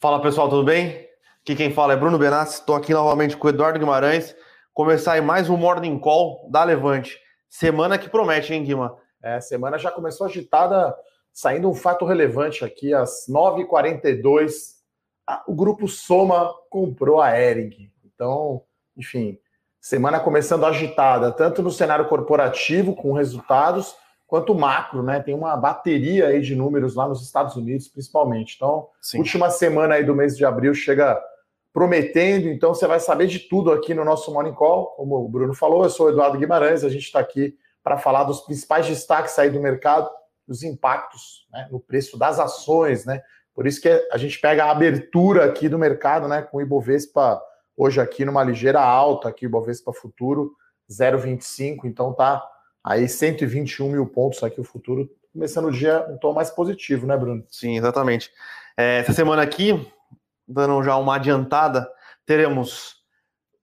Fala pessoal, tudo bem? Aqui quem fala é Bruno Benassi, estou aqui novamente com o Eduardo Guimarães. Começar aí mais um Morning Call da Levante. Semana que promete, hein, Guima? É, semana já começou agitada, saindo um fato relevante aqui, às 9h42, o grupo Soma comprou a Ering. Então, enfim, semana começando agitada, tanto no cenário corporativo, com resultados, quanto macro, né? Tem uma bateria aí de números lá nos Estados Unidos, principalmente. Então, Sim. última semana aí do mês de abril chega prometendo, então você vai saber de tudo aqui no nosso Morning Call. Como o Bruno falou, eu sou o Eduardo Guimarães, a gente está aqui para falar dos principais destaques aí do mercado, os impactos né, no preço das ações, né? Por isso que a gente pega a abertura aqui do mercado, né, com o Ibovespa hoje aqui numa ligeira alta, aqui o Ibovespa Futuro 0,25, então tá Aí 121 mil pontos aqui o futuro, começando o dia um tom mais positivo, né, Bruno? Sim, exatamente. É, essa semana aqui, dando já uma adiantada, teremos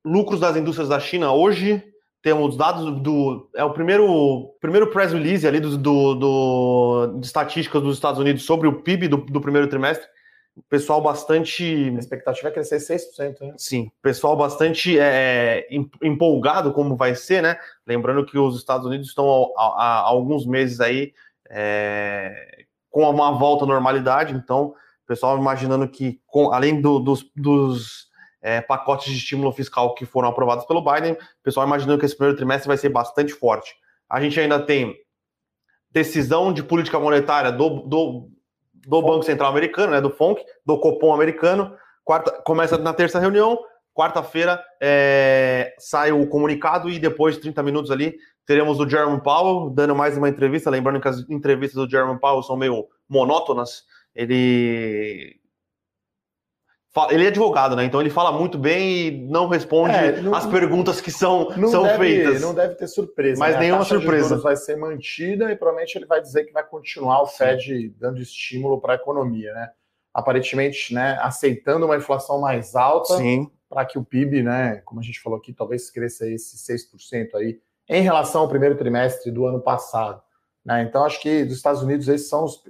lucros das indústrias da China hoje. Temos dados do. É o primeiro, primeiro press release ali do, do, do de estatísticas dos Estados Unidos sobre o PIB do, do primeiro trimestre pessoal bastante. A expectativa é crescer 6%, né? Sim, pessoal bastante é, empolgado como vai ser, né? Lembrando que os Estados Unidos estão há, alguns meses aí é, com uma volta à normalidade, então, pessoal imaginando que, com, além do, dos, dos é, pacotes de estímulo fiscal que foram aprovados pelo Biden, pessoal imaginando que esse primeiro trimestre vai ser bastante forte. A gente ainda tem decisão de política monetária do, do do Banco Central Americano, né, do FONC, do Copom americano. Quarta, começa na terça reunião, quarta-feira é, sai o comunicado e depois de 30 minutos ali teremos o Jerome Powell dando mais uma entrevista. Lembrando que as entrevistas do Jerome Powell são meio monótonas. Ele ele é advogado, né? Então ele fala muito bem e não responde é, não, as perguntas que são, são deve, feitas. Não deve ter surpresa. Mas né? nenhuma surpresa. vai ser mantida e provavelmente ele vai dizer que vai continuar o Fed dando estímulo para a economia, né? Aparentemente, né, aceitando uma inflação mais alta para que o PIB, né, como a gente falou aqui, talvez cresça esse 6% aí em relação ao primeiro trimestre do ano passado. Né? Então, acho que dos Estados Unidos esses são os,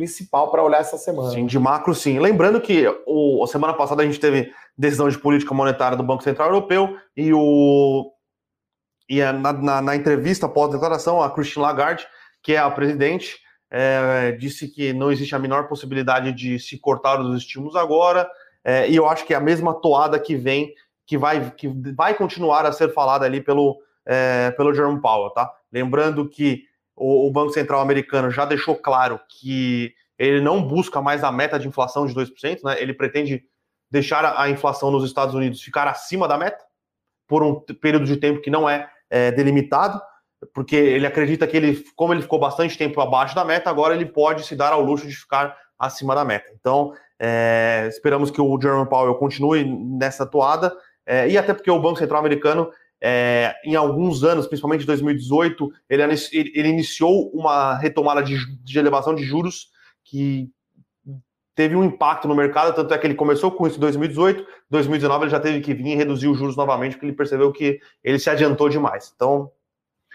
principal para olhar essa semana. Sim, de macro, sim. Lembrando que o, a semana passada a gente teve decisão de política monetária do Banco Central Europeu e o e a, na, na, na, entrevista pós-declaração, a Christine Lagarde, que é a presidente, é, disse que não existe a menor possibilidade de se cortar os estímulos agora, é, e eu acho que é a mesma toada que vem, que vai, que vai continuar a ser falada ali pelo, é, pelo Jerome Powell, tá? Lembrando que o, Banco Central americano já deixou claro que ele não busca mais a meta de inflação de 2%, né? Ele pretende deixar a inflação nos Estados Unidos ficar acima da meta por um período de tempo que não é, é, delimitado, porque ele acredita que ele, como ele ficou bastante tempo abaixo da meta, agora ele pode se dar ao luxo de ficar acima da meta. Então, é, esperamos que o Jerome Powell continue nessa toada, é, e até porque o Banco Central Americano é, em alguns anos, principalmente em 2018, ele, ele iniciou uma retomada de, de, elevação de juros que teve um impacto no mercado, tanto é que ele começou com isso em 2018, 2019 ele já teve que vir e reduzir os juros novamente, porque ele percebeu que ele se adiantou demais. Então,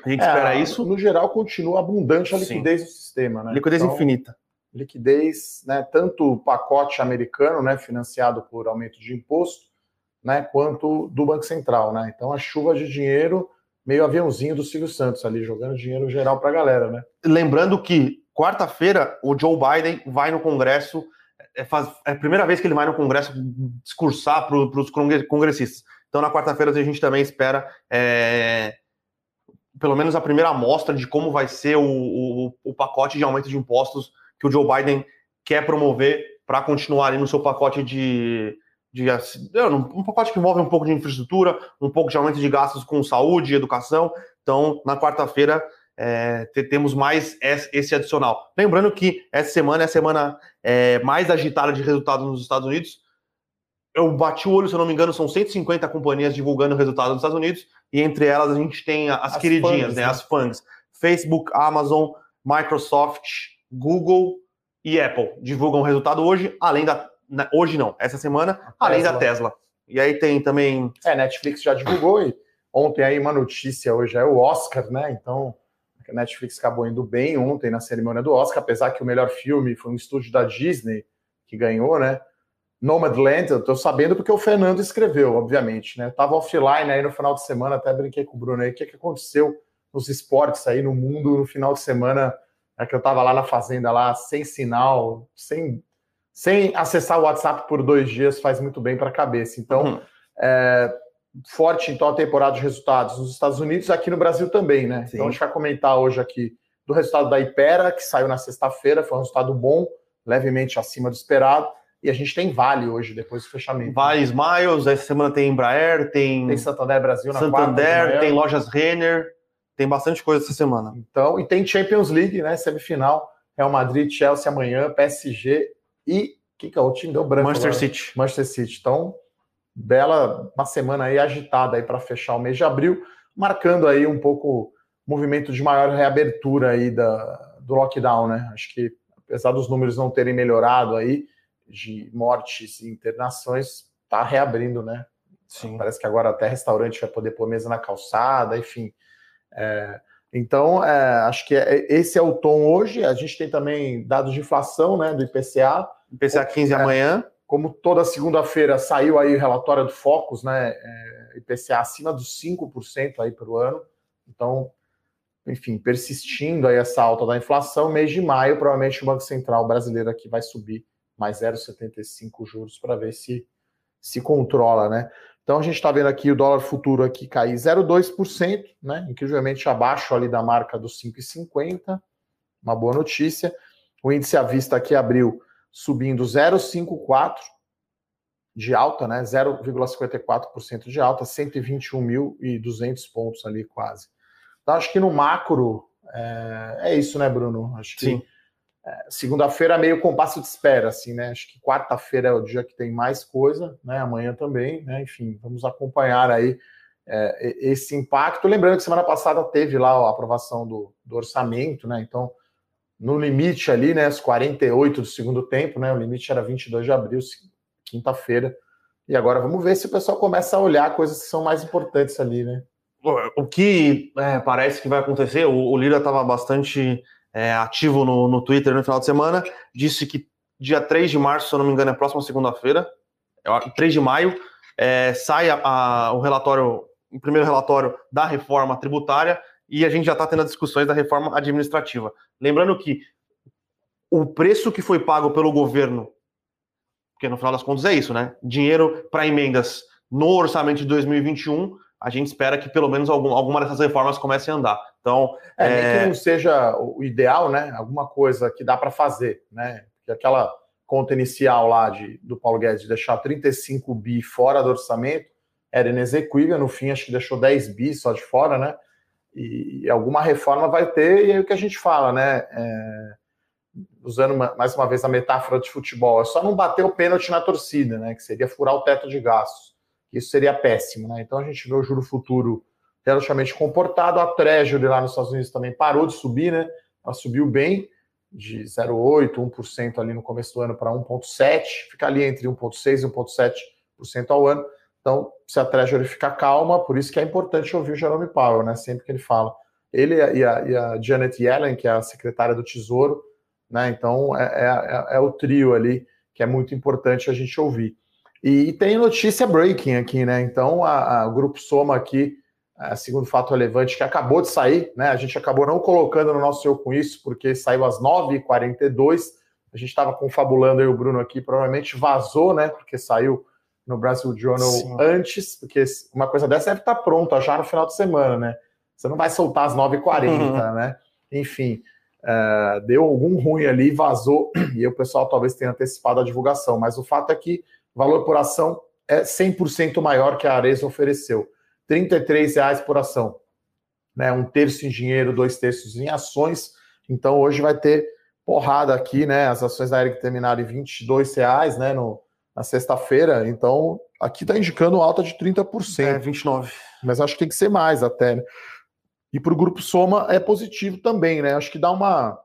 a gente é, espera isso. No geral, continua abundante a liquidez Sim. do sistema, né? Liquidez então, infinita. Liquidez, né? Tanto o pacote americano, né, financiado por aumento de imposto, né, quanto do Banco Central, né? Então a chuva de dinheiro, meio aviãozinho do Silvio Santos ali, jogando dinheiro geral para a galera, né? Lembrando que quarta-feira o Joe Biden vai no Congresso, é, faz, é a primeira vez que ele vai no Congresso discursar para os congressistas. Então na quarta-feira a gente também espera é, pelo menos a primeira amostra de como vai ser o, o, o pacote de aumento de impostos que o Joe Biden quer promover para continuar ali no seu pacote de de um pacote que envolve um pouco de infraestrutura, um pouco de aumento de gastos com saúde e educação. Então, na quarta-feira, é, temos mais esse adicional. Lembrando que essa semana é a semana é, mais agitada de resultados nos Estados Unidos. Eu bati o olho, se eu não me engano, são 150 companhias divulgando resultados nos Estados Unidos, e entre elas a gente tem as, as queridinhas, né, né? As fãs. Facebook, Amazon, Microsoft, Google e Apple divulgam o resultado hoje, além da hoje não, essa semana, além da Tesla. E aí tem também. É, Netflix já divulgou e ontem aí uma notícia, hoje é o Oscar, né? Então, a Netflix acabou indo bem ontem na cerimônia do Oscar, apesar que o melhor filme foi um estúdio da Disney que ganhou, né? Nomadland, eu estou sabendo porque o Fernando escreveu, obviamente, né? Tava offline aí no final de semana, até brinquei com o Bruno aí, o que, que aconteceu nos esportes aí no mundo no final de semana, é que eu estava lá na fazenda lá, sem sinal, sem, sem acessar o WhatsApp por dois dias, faz muito bem para a cabeça. Então, uhum. é, forte então a temporada de resultados nos Estados Unidos, aqui no Brasil também, né? Sim. Então a gente vai comentar hoje aqui do resultado da Ipera, que saiu na sexta-feira, foi um resultado bom, levemente acima do esperado. E a gente tem Vale hoje, depois do fechamento. Vale Smiles, essa semana tem Embraer, tem. Tem Santander Brasil na Santander, quarta, tem lojas Renner, tem bastante coisa essa semana. Então, e tem Champions League, né? Semifinal. Real Madrid, Chelsea amanhã, PSG e. que, que é o time? Deu branco. Manchester agora. City. Manchester City. Então, bela uma semana aí agitada aí para fechar o mês de abril, marcando aí um pouco movimento de maior reabertura aí da, do lockdown, né? Acho que apesar dos números não terem melhorado aí, de mortes e internações está reabrindo, né? Sim. Parece que agora até restaurante vai poder pôr mesa na calçada, enfim. É, então, é, acho que é, esse é o tom hoje. A gente tem também dados de inflação, né, do IPCA. IPCA 15 é, amanhã. Como toda segunda-feira saiu aí o relatório do Focus, né, é, IPCA acima dos 5% aí para o ano. Então, enfim, persistindo aí essa alta da inflação, mês de maio, provavelmente o Banco Central brasileiro aqui vai subir mais 0,75 juros para ver se se controla, né? Então a gente está vendo aqui o dólar futuro aqui cair 0,2%, né? Incrivelmente abaixo ali da marca dos 5,50. Uma boa notícia. O índice à vista aqui abriu subindo 0,54 de alta, né? 0,54% de alta, 121.200 pontos ali quase. Então acho que no macro é, é isso, né, Bruno? Acho que Sim é, segunda-feira é meio compasso de espera, assim, né? Acho que quarta-feira é o dia que tem mais coisa, né? Amanhã também, né? Enfim, vamos acompanhar aí é, esse impacto. Lembrando que semana passada teve lá a aprovação do, do, orçamento, né? Então, no limite ali, né? Os 48 do segundo tempo, né? O limite era 22 de abril, quinta-feira. E agora vamos ver se o pessoal começa a olhar coisas que são mais importantes ali, né? O que é, parece que vai acontecer, o, o Lira estava bastante é, ativo no, no Twitter no final de semana, disse que dia 3 de março, se eu não me engano, é a próxima segunda-feira, 3 de maio, é, sai a, a, o relatório, o primeiro relatório da reforma tributária e a gente já está tendo as discussões da reforma administrativa. Lembrando que o preço que foi pago pelo governo, porque no final das contas é isso, né? Dinheiro para emendas no orçamento de 2021 a gente espera que pelo menos algum, alguma dessas reformas comece a andar. Então, é, é... nem que não seja o ideal, né? Alguma coisa que dá para fazer, né? Que aquela conta inicial lá de, do Paulo Guedes de deixar 35 bi fora do orçamento era inexequível, no fim acho que deixou 10 bi só de fora, né? E, alguma reforma vai ter, e é o que a gente fala, né? É, usando uma, mais uma vez a metáfora de futebol, é só não bater o pênalti na torcida, né? Que seria furar o teto de gastos. Isso seria péssimo, né? Então a gente vê o juro futuro relativamente comportado. A Treasury lá nos Estados Unidos também parou de subir, né? Ela subiu bem, de 0,8%, 1% ali no começo do ano para 1,7%, fica ali entre 1,6% e 1,7% ao ano. Então, se a Treasury ficar calma, por isso que é importante ouvir o Jerome Powell, né? Sempre que ele fala. Ele e a, e a Janet Yellen, que é a secretária do Tesouro, né? Então, é, é, é o trio ali que é muito importante a gente ouvir. E, tem notícia breaking aqui, né? Então, a, a, o Grupo Soma aqui, a, segundo fato relevante, que acabou de sair, né? A gente acabou não colocando no nosso Eu Com Isso, porque saiu às 9h42. A gente estava confabulando aí o Bruno aqui, provavelmente vazou, né? Porque saiu no Brasil Journal Sim. antes, porque uma coisa dessa deve estar pronta já no final de semana, né? Você não vai soltar às 9h40, uhum. né? Enfim, uh, deu algum ruim ali, vazou, e o pessoal talvez tenha antecipado a divulgação, mas o fato é que valor por ação é 100% maior que a Arezzo ofereceu. R$ reais por ação. Né? Um terço em dinheiro, dois terços em ações. Então hoje vai ter porrada aqui, né? As ações da Eric terminaram em 22 reais, né? No, na sexta-feira. Então aqui está indicando alta de 30%. É, 29. Mas acho que tem que ser mais até. Né? E para o grupo Soma é positivo também, né? Acho que dá uma,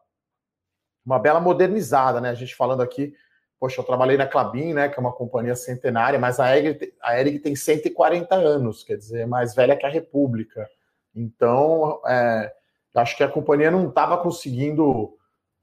uma bela modernizada, né? A gente falando aqui Poxa, eu trabalhei na Clabin, né, que é uma companhia centenária, mas a ERG, a ERG tem 140 anos, quer dizer, é mais velha que a República. Então, é, acho que a companhia não estava conseguindo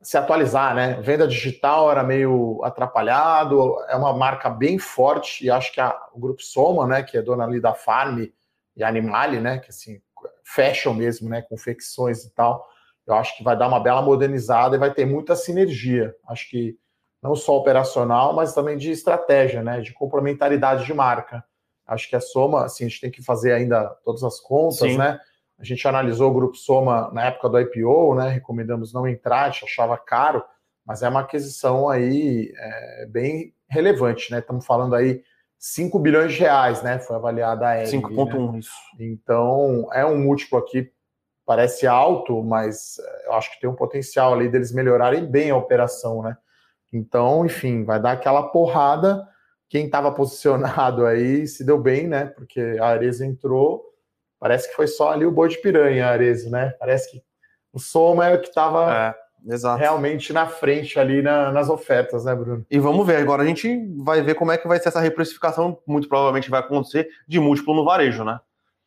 se atualizar, né? Venda digital era meio atrapalhado, é uma marca bem forte e acho que a, o grupo Soma, né, que é dona ali da Farm e Animale, né, que assim, fashion mesmo, né, confecções e tal. Eu acho que vai dar uma bela modernizada e vai ter muita sinergia. Acho que não só operacional, mas também de estratégia, né, de complementaridade de marca. Acho que a Soma, assim, a gente tem que fazer ainda todas as contas, Sim. né? A gente analisou o grupo Soma na época do IPO, né? Recomendamos não entrar, a gente achava caro, mas é uma aquisição aí é, bem relevante, né? Estamos falando aí 5 bilhões de reais, né? Foi avaliada a EG. 5,1, né? isso. Então, é um múltiplo aqui, parece alto, mas é, eu acho que tem um potencial ali deles melhorarem bem a operação, né? Então, enfim, vai dar aquela porrada. Quem estava posicionado aí se deu bem, né? Porque a Areza entrou Parece que foi só ali o boi de piranha, Arezzo, né? Parece que o Soma é o que estava é, realmente na frente ali na, nas ofertas, né, Bruno? E vamos ver, agora a gente vai ver como é que vai ser essa reprecificação, muito provavelmente vai acontecer, de múltiplo no varejo, né?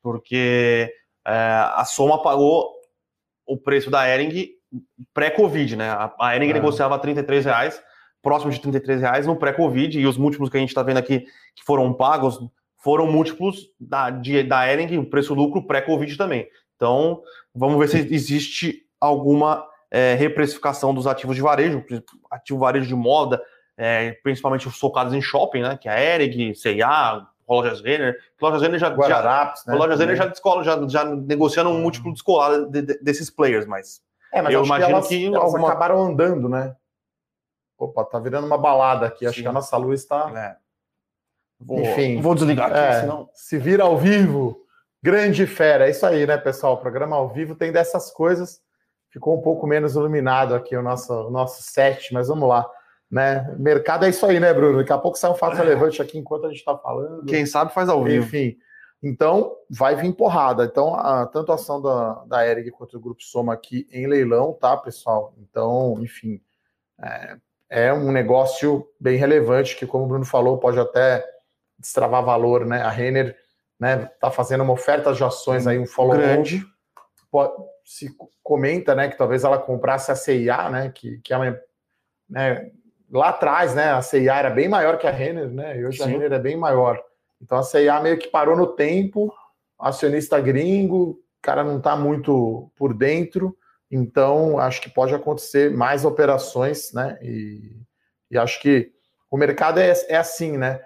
Porque é, a Soma pagou o preço da Ering pré-Covid, né? A, a Ering é. negociava 33 reais, próximo de 33 reais no pré-Covid, e os múltiplos que a gente está vendo aqui que foram pagos foram múltiplos da, de, da Ering, o preço-lucro pré-Covid também. Então, vamos ver se existe alguma é, reprecificação dos ativos de varejo, ativo varejo de moda, é, principalmente os focados em shopping, né? Que é a Ering, C&A, Lojas Renner. Lojas Renner já, Guararapes, já, né, Lojas Renner já, descola, já, já negociando um múltiplo descolado de, de, desses players, mas, é, mas eu imagino que elas, que elas alguma... acabaram andando, né? Opa, tá virando uma balada aqui. Acho Sim. que a nossa luz está é. Vou, Enfim, vou desligar aqui, é, senão. Se vira ao vivo, grande fera. É isso aí, né, pessoal? O programa ao vivo tem dessas coisas. Ficou um pouco menos iluminado aqui o nosso, o nosso set, mas vamos lá. Né? Mercado é isso aí, né, Bruno? Daqui a pouco sai um fato relevante aqui enquanto a gente está falando. Quem sabe faz ao vivo. Enfim. Então, vai vir porrada. Então, a, tanto a ação da, da Eric quanto do Grupo Soma aqui em leilão, tá, pessoal? Então, enfim, é, é um negócio bem relevante que, como o Bruno falou, pode até destravar valor, né? A Renner né, tá fazendo uma oferta de ações aí, um follow grande. Se comenta, né, que talvez ela comprasse a CIA, né, que, que é uma, né, lá atrás, né, a CIA era bem maior que a Renner, né, e hoje Sim. a Renner é bem maior. Então a CIA meio que parou no tempo, acionista gringo, o cara não está muito por dentro, então acho que pode acontecer mais operações, né, e, e acho que o mercado é, é assim, né,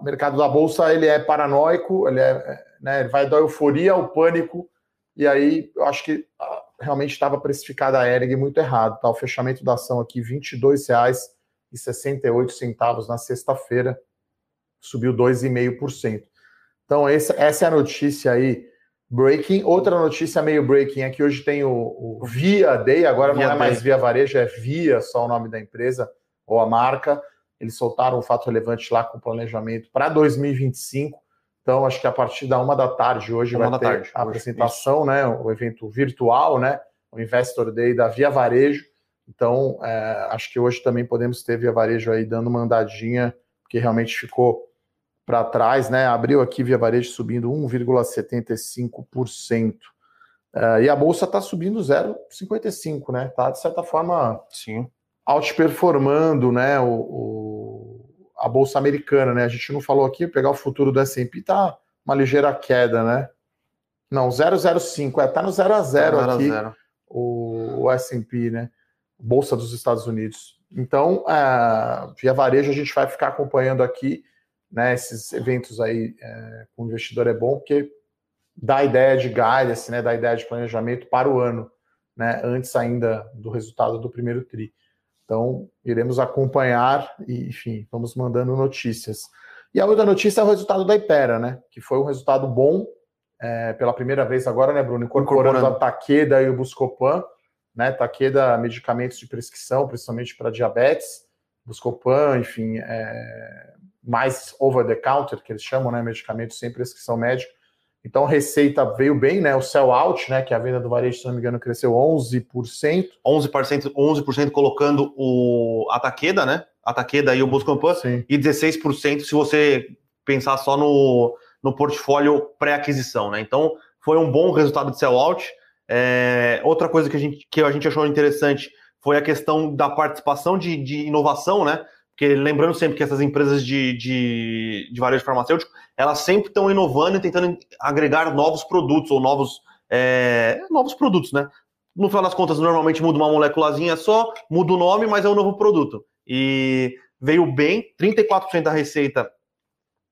o mercado da bolsa ele é paranoico, ele, é, né, ele vai da euforia ao pânico, e aí eu acho que ah, realmente estava precificada a ERG muito errado. Tá? O fechamento da ação aqui, R$ 22,68 na sexta-feira, subiu 2,5%. Então, essa, essa é a notícia aí, breaking. Outra notícia meio breaking é que hoje tem o, o Via Day, agora Via não é mais Via Varejo, é Via, só o nome da empresa ou a marca. Eles soltaram um fato relevante lá com planejamento para 2025. Então, acho que a partir da uma da tarde hoje uma vai ter tarde, a apresentação, isso. né? O evento virtual, né? O Investor Day da Via Varejo. Então, é, acho que hoje também podemos ter Via Varejo aí dando uma andadinha, porque realmente ficou para trás, né? Abriu aqui Via Varejo subindo 1,75%. É, e a bolsa está subindo 0,55, né? Tá de certa forma Sim outperformando né, o, o, a Bolsa Americana. Né? A gente não falou aqui, pegar o futuro do S&P tá uma ligeira queda, né? Não, 005, é, tá no 0 a 0 tá aqui, o, o S&P, né? Bolsa dos Estados Unidos. Então, é, via varejo, a gente vai ficar acompanhando aqui, né, esses eventos aí é, com o investidor é bom, porque dá ideia de guidance, né, dá ideia de planejamento para o ano, né, antes ainda do resultado do primeiro TRI. Então, iremos acompanhar e, enfim, vamos mandando notícias. E a outra notícia é o resultado da Ipera, né? Que foi um resultado bom é, pela primeira vez agora, né, Bruno? Incorporando, Incorporando. a Taqueda e o Buscopan, né? Taqueda, medicamentos de prescrição, principalmente para diabetes. Buscopan, enfim, é, mais over the counter, que eles chamam, né? Medicamentos sem prescrição médica. Então, receita veio bem, né? O sell out, né? Que a venda do varejo, se não me engano, cresceu 11%. 11%, 11% colocando o a Taqueda, né? A Taqueda e o Buscampan. E 16% se você pensar só no, no portfólio pré-aquisição, né? Então, foi um bom resultado de sell out. É, outra coisa que a, gente, que a gente achou interessante foi a questão da participação de, de inovação, né? Porque lembrando sempre que essas empresas de, de, de varejo farmacêutico, elas sempre estão inovando e tentando agregar novos produtos ou novos, é, novos produtos, né? No final das contas, normalmente muda uma moléculazinha só, muda o nome, mas é um novo produto. E veio bem, 34% da receita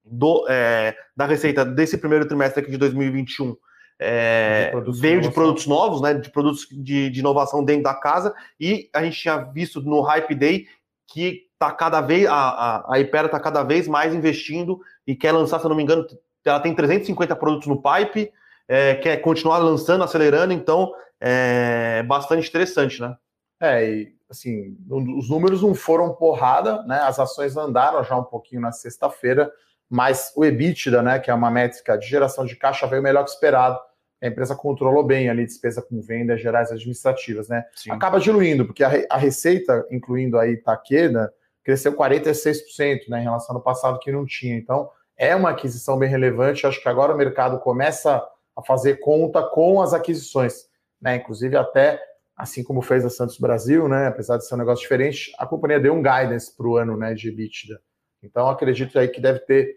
do, é, da receita desse primeiro trimestre aqui de 2021 é, de veio de produtos novos, né? De produtos de, de, inovação dentro da casa, e a gente tinha visto no Hype Day que tá cada vez a, a, a Ipera está cada vez mais investindo e quer lançar, se eu não me engano, ela tem 350 produtos no pipe, é, quer continuar lançando, acelerando, então é bastante interessante, né? É, e assim, os números não foram porrada, né? As ações andaram já um pouquinho na sexta-feira, mas o EBITDA, né, que é uma métrica de geração de caixa, veio melhor que esperado. A empresa controlou bem ali despesa com vendas gerais administrativas, né? Sim. Acaba diluindo, porque a, a receita, incluindo aí Taqueda, cresceu 46%, né, em relação ao passado que não tinha. Então, é uma aquisição bem relevante. Acho que agora o mercado começa a fazer conta com as aquisições, né? Inclusive até assim como fez a Santos Brasil, né? Apesar de ser um negócio diferente, a companhia deu um guidance para o ano, né, de EBITDA. Então, acredito aí que deve ter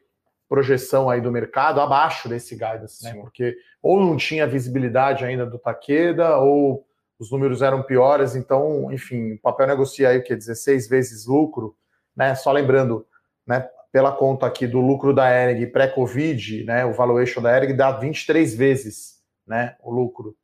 projeção aí do mercado abaixo desse guidance, né? Porque ou não tinha visibilidade ainda do Taqueda, ou os números eram piores, então, enfim, o papel negocia aí o que 16 vezes lucro, né? Só lembrando, né, pela conta aqui do lucro da ERG pré-Covid, né, o valuation da ERG dá 23 vezes, né, o lucro.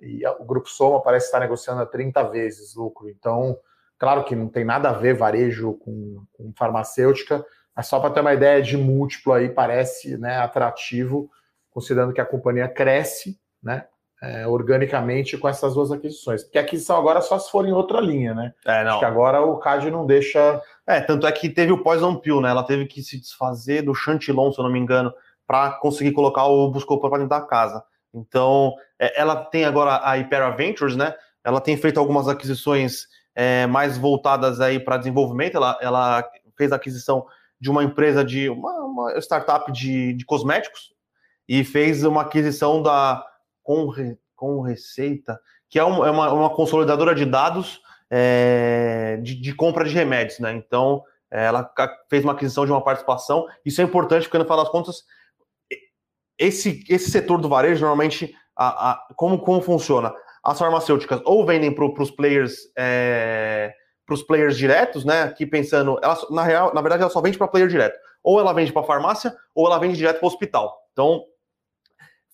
E o grupo Soma parece estar negociando a 30 vezes lucro. Então, claro que não tem nada a ver varejo com, com farmacêutica, mas só para ter uma ideia de múltiplo aí, parece né, atrativo, considerando que a companhia cresce né, é, organicamente com essas duas aquisições. Porque a aquisição agora só se for em outra linha, né? É, não. Acho que agora o CAD não deixa. É, tanto é que teve o Poison Pill, né? Ela teve que se desfazer do Chantilon, se eu não me engano, para conseguir colocar o Buscopan para dentro da casa. Então, é, ela tem agora a Hypera Ventures, né? Ela tem feito algumas aquisições é, mais voltadas aí para desenvolvimento. Ela, ela fez a aquisição de uma empresa de uma, uma startup de, de, cosméticos e fez uma aquisição da com, com Receita, que é, é uma, uma, consolidadora de dados é, de, de, compra de remédios, né? Então é, ela fez uma aquisição de uma participação. Isso é importante porque no final das contas esse, esse setor do varejo normalmente a, a, como, como funciona? As farmacêuticas ou vendem para os players é, para os players diretos, né? Aqui pensando, ela, na real, na verdade, ela só vende para player direto. Ou ela vende para farmácia, ou ela vende direto para o hospital. Então,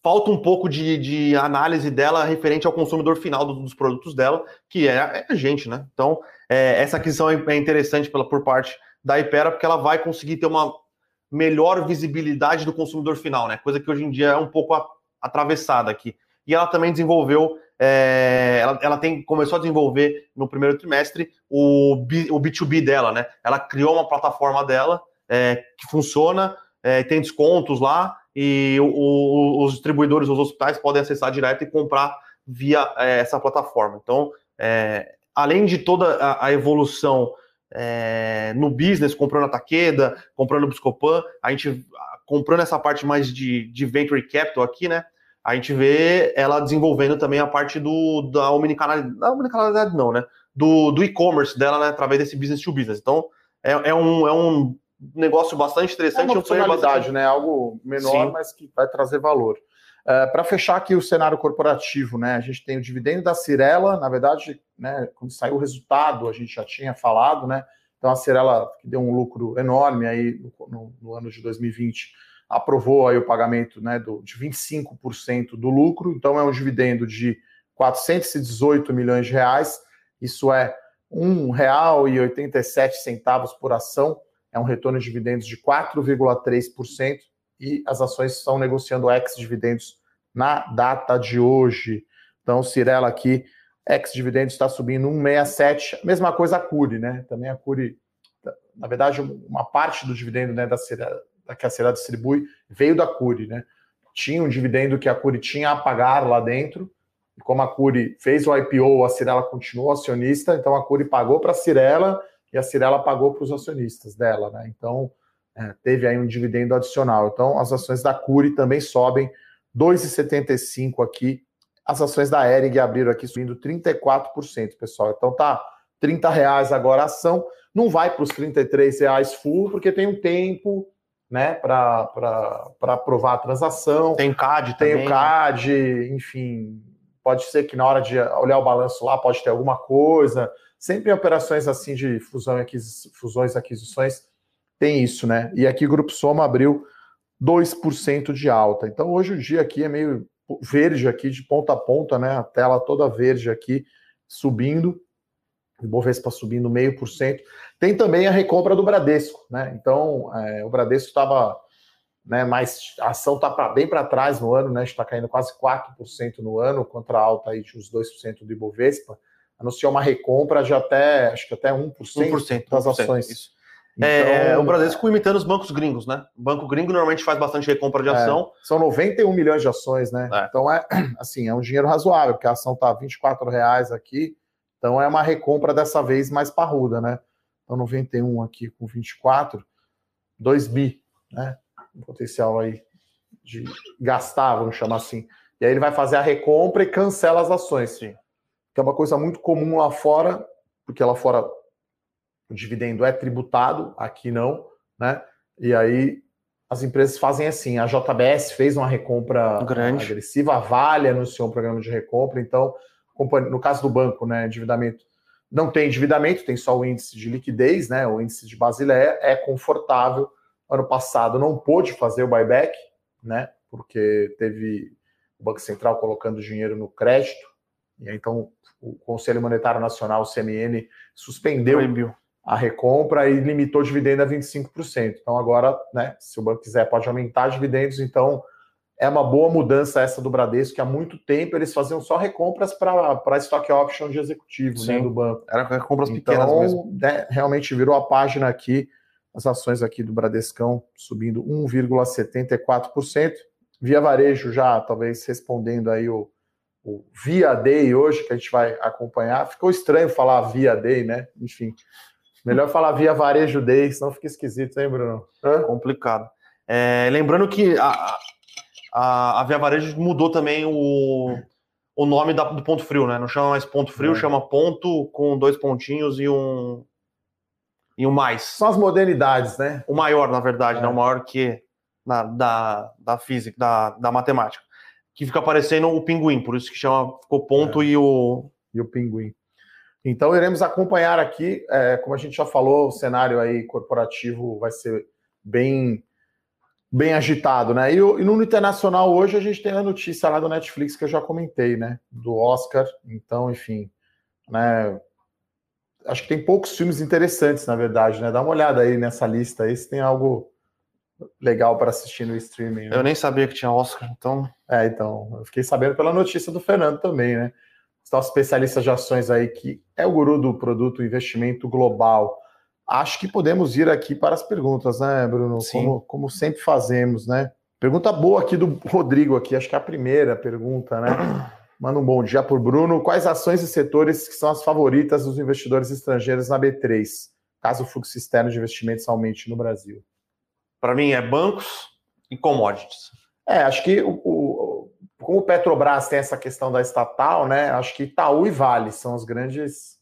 falta um pouco de, de, análise dela referente ao consumidor final do, dos produtos dela, que é, é, a gente, né? Então, é, essa aquisição é, é interessante pela, por parte da Ipera, porque ela vai conseguir ter uma melhor visibilidade do consumidor final, né? Coisa que hoje em dia é um pouco atravessada aqui. E ela também desenvolveu é, ela, ela tem, começou a desenvolver no primeiro trimestre o, B, o B2B dela, né? Ela criou uma plataforma dela é, que funciona, é, tem descontos lá, e o, o, os distribuidores, os hospitais podem acessar direto e comprar via é, essa plataforma. Então, é, além de toda a, a evolução é, no business, comprando a Taqueda, comprando o Biscopan, a gente comprando essa parte mais de, de venture capital aqui, né? a gente vê ela desenvolvendo também a parte do, da omnicanalidade, da omnicanalidade não, né? Do, do e-commerce dela, né? Através desse business to business. Então, é, é, um, é um negócio bastante interessante. É uma funcionalidade, né? Algo menor, Sim. mas que vai trazer valor. Uh, é, Para fechar aqui o cenário corporativo, né? A gente tem o dividendo da Cirela, na verdade, né? Quando saiu o resultado, a gente já tinha falado, né? Então a Cirela que deu um lucro enorme aí no, no, no ano de 2020 aprovou aí o pagamento né, do, de 25% do lucro, então é um dividendo de 418 milhões de reais, isso é R$ 1,87 por ação, é um retorno de dividendos de 4,3% e as ações estão negociando ex-dividendos na data de hoje. Então, Cirela aqui, ex-dividendos está subindo 1,67, mesma coisa a Curi, né? Também a Curi, na verdade, uma parte do dividendo né, da Cirela que a Serra distribui veio da Curi, né? Tinha um dividendo que a Curi tinha a pagar lá dentro, e como a Curi fez o IPO, a Cirela continuou acionista, então a Curi pagou para a Cirela e a Cirela pagou para os acionistas dela, né? Então é, teve aí um dividendo adicional. Então as ações da Curi também sobem 2,75 aqui as ações da Ering abriram aqui subindo 34%, pessoal. Então tá 30 reais agora a ação. Não vai para os 33 reais full, porque tem um tempo né, para aprovar a transação. Tem CAD tem também. Tem o CAD, enfim. Pode ser que na hora de olhar o balanço lá pode ter alguma coisa. Sempre em operações assim de fusão aquisi, fusões e aquisições tem isso, né? E aqui o Grupo Soma abriu 2% de alta. Então hoje o dia aqui é meio verde aqui de ponta a ponta, né? A tela toda verde aqui subindo. O Bovespa subindo meio por cento. Tem também a recompra do Bradesco, né? Então, é, o Bradesco estava, né, mais a ação está bem para trás no ano, né? Está caindo quase 4% no ano, contra a alta aí de uns 2% do Ibovespa. Anunciou uma recompra de até, acho que até 1%, 1% das 1%, ações. Isso. Então, é, o Bradesco imitando os bancos gringos, né? O banco gringo normalmente faz bastante recompra de é, ação. É, são 91 milhões de ações, né? É. Então é assim, é um dinheiro razoável, porque a ação está 24 reais aqui. Então é uma recompra dessa vez mais parruda, né? Então 91 aqui com 24, 2 bi, né? Um potencial aí de gastar, vamos chamar assim. E aí ele vai fazer a recompra e cancela as ações. Sim. Que é uma coisa muito comum lá fora, porque lá fora o dividendo é tributado, aqui não, né? E aí as empresas fazem assim. A JBS fez uma recompra Grande. agressiva, a Vale anunciou um programa de recompra, então, no caso do banco, né, endividamento não tem endividamento, tem só o índice de liquidez, né? O índice de Basileia é confortável. Ano passado não pôde fazer o buyback, né? Porque teve o Banco Central colocando dinheiro no crédito, e então o Conselho Monetário Nacional, o CMN, suspendeu a recompra e limitou o dividendo a 25%. Então agora, né, se o banco quiser, pode aumentar dividendos, então é uma boa mudança essa do Bradesco, que há muito tempo eles faziam só recompras para stock option de executivo né, do banco. Era recompras então, pequenas mesmo. Né, realmente virou a página aqui, as ações aqui do Bradescão subindo 1,74%. Via Varejo já, talvez respondendo aí o, o Via Day hoje, que a gente vai acompanhar. Ficou estranho falar Via Day, né? Enfim, melhor falar Via Varejo Day, senão fica esquisito, hein, Bruno? Hã? Complicado. É, lembrando que a, a, a Via Varejo mudou também o, o nome da, do ponto frio, né? Não chama mais ponto frio, é. chama ponto com dois pontinhos e um e um mais. São as modernidades, né? O maior, na verdade, é. né? O maior que na, da, da física, da, da matemática. Que fica aparecendo o pinguim, por isso que chama, ficou ponto é. e o. E o pinguim. Então iremos acompanhar aqui, é, como a gente já falou, o cenário aí corporativo vai ser bem bem agitado, né? E, e, no internacional hoje a gente tem a notícia lá do Netflix que eu já comentei, né? Do Oscar. Então, enfim, né? Acho que tem poucos filmes interessantes, na verdade, né? Dá uma olhada aí nessa lista aí se tem algo legal para assistir no streaming. Né? Eu nem sabia que tinha Oscar, então. É, então, eu fiquei sabendo pela notícia do Fernando também, né? Nosso especialista de ações aí, que é o guru do produto investimento global Acho que podemos ir aqui para as perguntas, né, Bruno? Como, como sempre fazemos, né? Pergunta boa aqui do Rodrigo aqui, acho que é a primeira pergunta, né? Manda um bom dia por Bruno. Quais ações e setores que são as favoritas dos investidores estrangeiros na B3, caso o fluxo externo de investimentos aumente no Brasil? Para mim é bancos e commodities. É, acho que o, o, como o Petrobras tem essa questão da estatal, né? Acho que Itaú e Vale são os grandes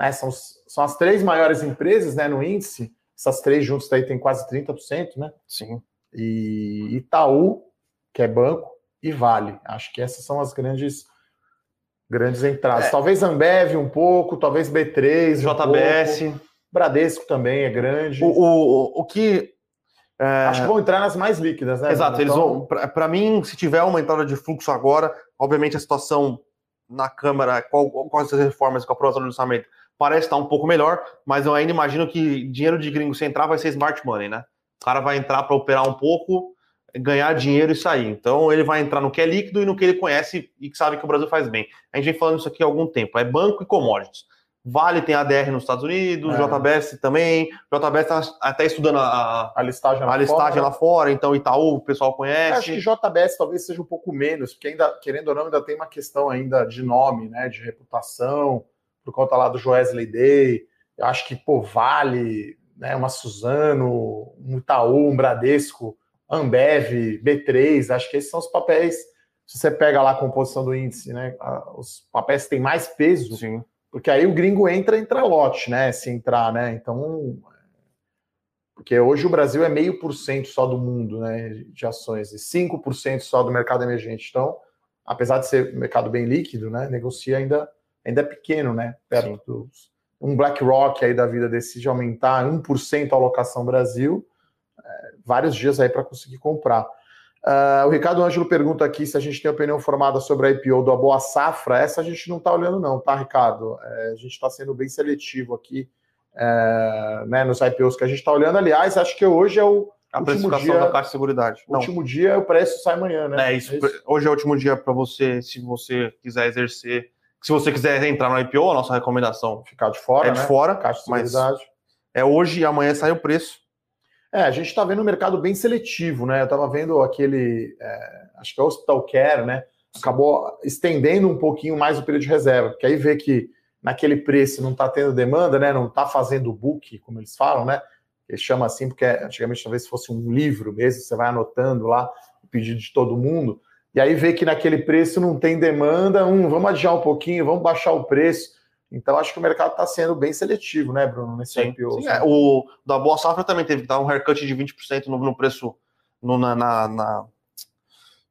né? São, são as três maiores empresas né, no índice, essas três juntas daí tem quase 30%, né? Sim. E Itaú, que é banco, e Vale. Acho que essas são as grandes grandes entradas. É. Talvez Ambev um pouco, talvez B3, JBS. Um Bradesco também é grande. O, o, o que. É... Acho que vão entrar nas mais líquidas, né? Exato, eles vão. Para mim, se tiver uma entrada de fluxo agora, obviamente a situação na Câmara, qual, quais as reformas com a aprovação do orçamento parece estar um pouco melhor, mas eu ainda imagino que dinheiro de gringo sem entrar vai ser smart money, né? O cara vai entrar para operar um pouco, ganhar dinheiro e sair. Então ele vai entrar no que é líquido e no que ele conhece e que sabe que o Brasil faz bem. A gente vem falando isso aqui há algum tempo. É banco e commodities. Vale tem ADR nos Estados Unidos, é. JBS também. JBS está até estudando a, a listagem, lá, a listagem fora. lá fora, então Itaú o pessoal conhece. acho que JBS talvez seja um pouco menos, porque ainda, querendo ou não, ainda tem uma questão ainda de nome, né? De reputação por conta lá do Joesley Day. Eu acho que, pô, Vale, né, uma Suzano, um Itaú, um Bradesco, Ambev, B3, acho que esses são os papéis, se você pega lá a composição do índice, né, os papéis têm mais peso, Sim. Porque aí o gringo entra, entra lote, né, se entrar, né, então, porque hoje o Brasil é meio por cento só do mundo, né, de ações, e 5% só do mercado emergente, então, apesar de ser um mercado bem líquido, né, negocia ainda, ainda é pequeno, né, perto Sim. dos... Um BlackRock aí da vida decide aumentar 1% a alocação Brasil, é, vários dias aí para conseguir comprar. Uh, o Ricardo Ângelo pergunta aqui se a gente tem opinião formada sobre a IPO do Boa Safra. Essa a gente não está olhando, não, tá, Ricardo? É, a gente está sendo bem seletivo aqui é, né, nos IPOs que a gente está olhando. Aliás, acho que hoje é o. A último dia, da Caixa de Seguridade. O último dia o preço sai amanhã, né? É isso, é isso. Hoje é o último dia para você, se você quiser exercer. Se você quiser entrar no IPO, a nossa recomendação ficar de fora. É de né? fora. Caixa de Seguridade. É hoje e amanhã sai o preço. É, a gente está vendo um mercado bem seletivo, né? Eu estava vendo aquele, é, acho que é o Hospital Care, né? Acabou estendendo um pouquinho mais o período de reserva, porque aí vê que naquele preço não está tendo demanda, né? Não está fazendo book, como eles falam, né? Eles chamam assim porque antigamente talvez fosse um livro mesmo, você vai anotando lá o pedido de todo mundo, e aí vê que naquele preço não tem demanda, vamos adiar um pouquinho, vamos baixar o preço. Então, acho que o mercado está sendo bem seletivo, né, Bruno, nesse sim, IPO. Sim, é. O da Boa Safra também teve que dar um haircut de 20% no, no preço, no, na, na, na,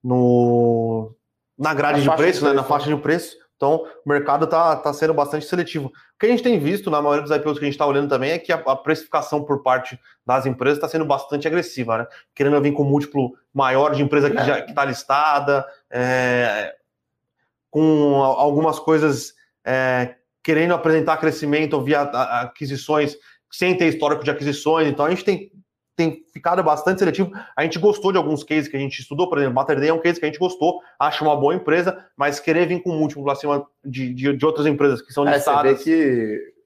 no, na grade de preço, de né, preço, na faixa de preço. Então, o mercado está tá sendo bastante seletivo. O que a gente tem visto na maioria dos IPOs que a gente está olhando também é que a, a precificação por parte das empresas está sendo bastante agressiva, né? Querendo vir com múltiplo maior de empresa que é. já está listada, é, com algumas coisas é, querendo apresentar crescimento via aquisições, sem ter histórico de aquisições. Então a gente tem, tem ficado bastante seletivo. A gente gostou de alguns cases que a gente estudou, por exemplo, Mater Day é um case que a gente gostou, acha uma boa empresa, mas querer vir com múltiplo acima de, de, de outras empresas que são é, listadas. Você vê que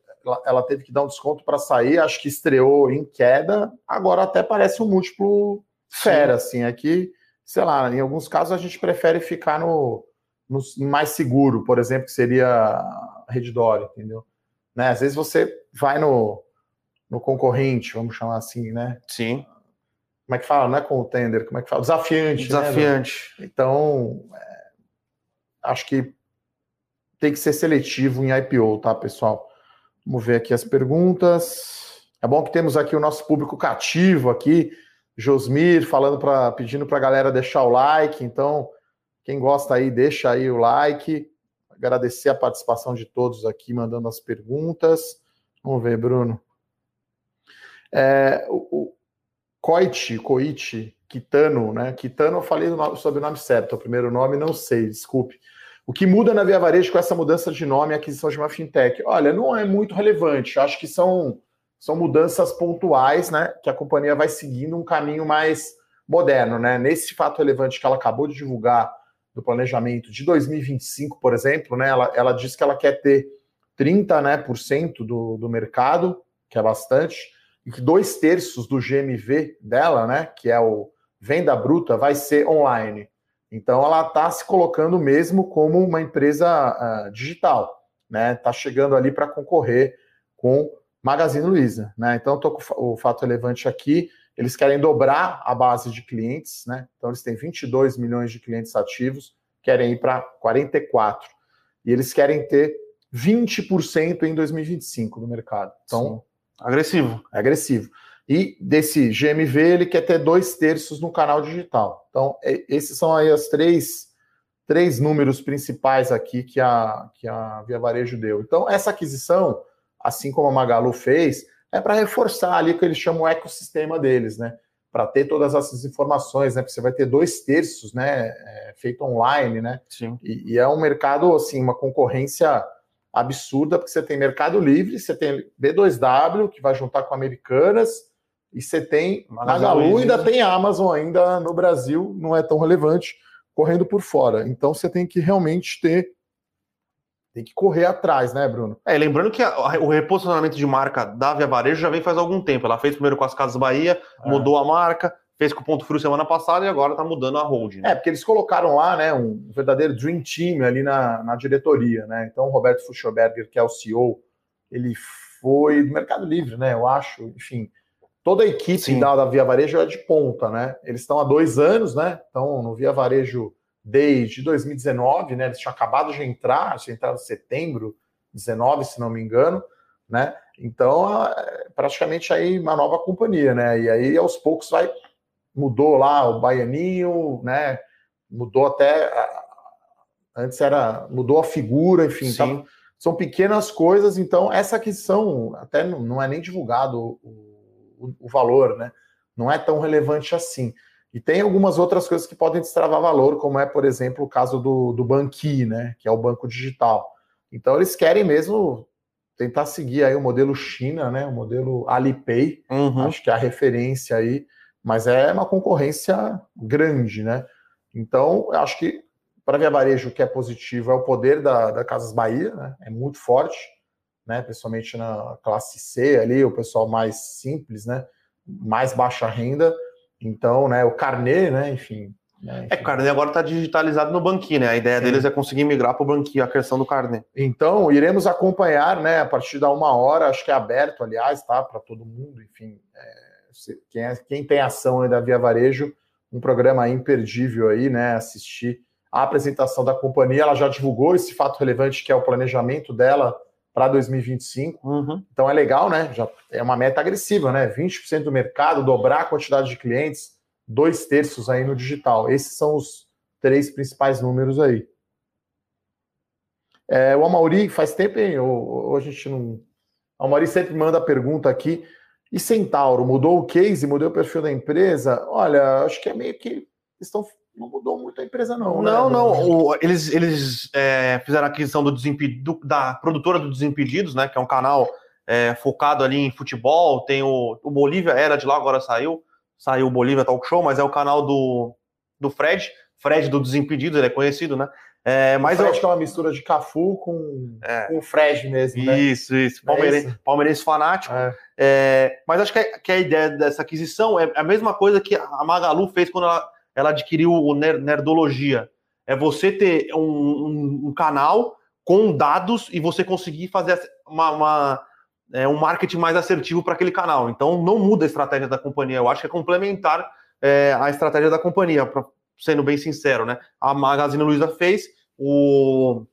ela teve que dar um desconto para sair, acho que estreou em queda, agora até parece um múltiplo fera, Sim. assim, aqui, é sei lá, em alguns casos a gente prefere ficar no, no mais seguro, por exemplo, que seria Redditor, entendeu? Né? Às vezes você vai no, no concorrente, vamos chamar assim, né? Sim. Como é que fala? Não é contender, como é que fala? Desafiante. Né, Desafiante. Né? Então, é, acho que tem que ser seletivo em IPO, tá, pessoal? Vamos ver aqui as perguntas. É bom que temos aqui o nosso público cativo aqui, Josmir falando para pedindo para a galera deixar o like. Então, quem gosta aí, deixa aí o like. Agradecer a participação de todos aqui, mandando as perguntas. Vamos ver, Bruno. É, o, o Coit, Coit, Kitano, né? Kitano, eu falei o sobrenome certo, o primeiro nome não sei, desculpe. O que muda na Via Varejo com essa mudança de nome e aquisição de uma fintech? Olha, não é muito relevante. Acho que são, são mudanças pontuais, né? Que a companhia vai seguindo um caminho mais moderno, né? Nesse fato relevante que ela acabou de divulgar do planejamento de 2025, por exemplo, né, ela, ela diz que ela quer ter 30% né, por cento do, do mercado, que é bastante, e que dois terços do GMV dela, né, que é o venda bruta, vai ser online. Então ela está se colocando mesmo como uma empresa uh, digital, né? Está chegando ali para concorrer com Magazine Luiza, né? Então estou com o fato relevante aqui. Eles querem dobrar a base de clientes, né? Então eles têm 22 milhões de clientes ativos, querem ir para 44. E eles querem ter 20% em 2025 no mercado. Então, Sim. agressivo. É agressivo. E desse GMV, ele quer ter dois terços no canal digital. Então, é, esses são aí as três, três números principais aqui que a, que a Via Varejo deu. Então, essa aquisição, assim como a Magalu fez, é para reforçar ali o que eles chamam o ecossistema deles, né? Para ter todas essas informações, né? Porque você vai ter dois terços, né? É, feito online, né? Sim. E, e, é um mercado, assim, uma concorrência absurda, porque você tem Mercado Livre, você tem B2W, que vai juntar com Americanas, e você tem Magalu, ainda tem Amazon ainda no Brasil, não é tão relevante, correndo por fora. Então você tem que realmente ter tem que correr atrás, né, Bruno? É, lembrando que a, o reposicionamento de marca da Via Varejo já vem faz algum tempo. Ela fez primeiro com as Casas Bahia, é. mudou a marca, fez com o Ponto Frio semana passada e agora tá mudando a holding. Né? É, porque eles colocaram lá, né, um verdadeiro dream team ali na, na diretoria, né? Então, o Roberto Fuchsberger, que é o CEO, ele foi do Mercado Livre, né? Eu acho, enfim, toda a equipe da, da Via Varejo é de ponta, né? Eles estão há dois anos, né? Então, no Via Varejo desde 2019, né? Eles tinham acabado de entrar, tinham entrado em setembro 19, se não me engano, né? Então, é praticamente aí uma nova companhia, né? E aí aos poucos vai mudou lá o baianinho, né? Mudou até antes era mudou a figura, enfim, tá, são pequenas coisas. Então essa aquisição até não, não é nem divulgado o, o, o valor, né? Não é tão relevante assim. E tem algumas outras coisas que podem destravar valor, como é, por exemplo, o caso do, do Banqui, né, que é o banco digital. Então eles querem mesmo tentar seguir aí o modelo China, né, o modelo Alipay, uhum. acho que é a referência aí, mas é uma concorrência grande, né? Então, eu acho que para Via Varejo o que é positivo é o poder da, da Casas Bahia, né? É muito forte, né? Principalmente na classe C ali, o pessoal mais simples, né? Mais baixa renda. Então, né, o carnê, né, enfim. Né, É, o carnê agora está digitalizado no banquinho, né? A ideia Sim. deles é conseguir migrar para o banquinho, a questão do carnê. Então, iremos acompanhar, né, a partir da uma hora, acho que é aberto, aliás, tá, para todo mundo, enfim. É, quem, é, quem tem ação aí da Via Varejo, um programa imperdível aí, né, assistir a apresentação da companhia, ela já divulgou esse fato relevante que é o planejamento dela para 2025. Uhum. Então é legal, né? Já é uma meta agressiva, né? 20% do mercado, dobrar a quantidade de clientes, dois terços aí no digital. Esses são os três principais números aí. É, o Amauri faz tempo, hein? Ou, a gente não. O Amauri sempre manda a pergunta aqui. E Centauro, mudou o case, mudou o perfil da empresa? Olha, acho que é meio que estão não mudou muito a empresa, não. Não, né? não. O, eles eles é, fizeram a aquisição do Desimpedido, da produtora do Desimpedidos, né? Que é um canal é, focado ali em futebol. Tem o, o Bolívia, era de lá, agora saiu. Saiu o Bolívia Talk Show, mas é o canal do, do Fred. Fred do Desimpedidos, ele é conhecido, né? É, mas o Fred eu... que é uma mistura de Cafu com, é. com o Fred mesmo, né? Isso, isso. Palmeirense, é isso? Palmeirense fanático. É. É, mas acho que que a, ideia dessa aquisição é a mesma coisa que a Magalu fez quando ela ela adquiriu o Nerdologia. É você ter um, um, um canal com dados e você conseguir fazer uma, uma é, um marketing mais assertivo para aquele canal. Então, não muda a estratégia da companhia. Eu acho que é complementar é, a estratégia da companhia, pra, sendo bem sincero, né? A Magazine Luiza fez, o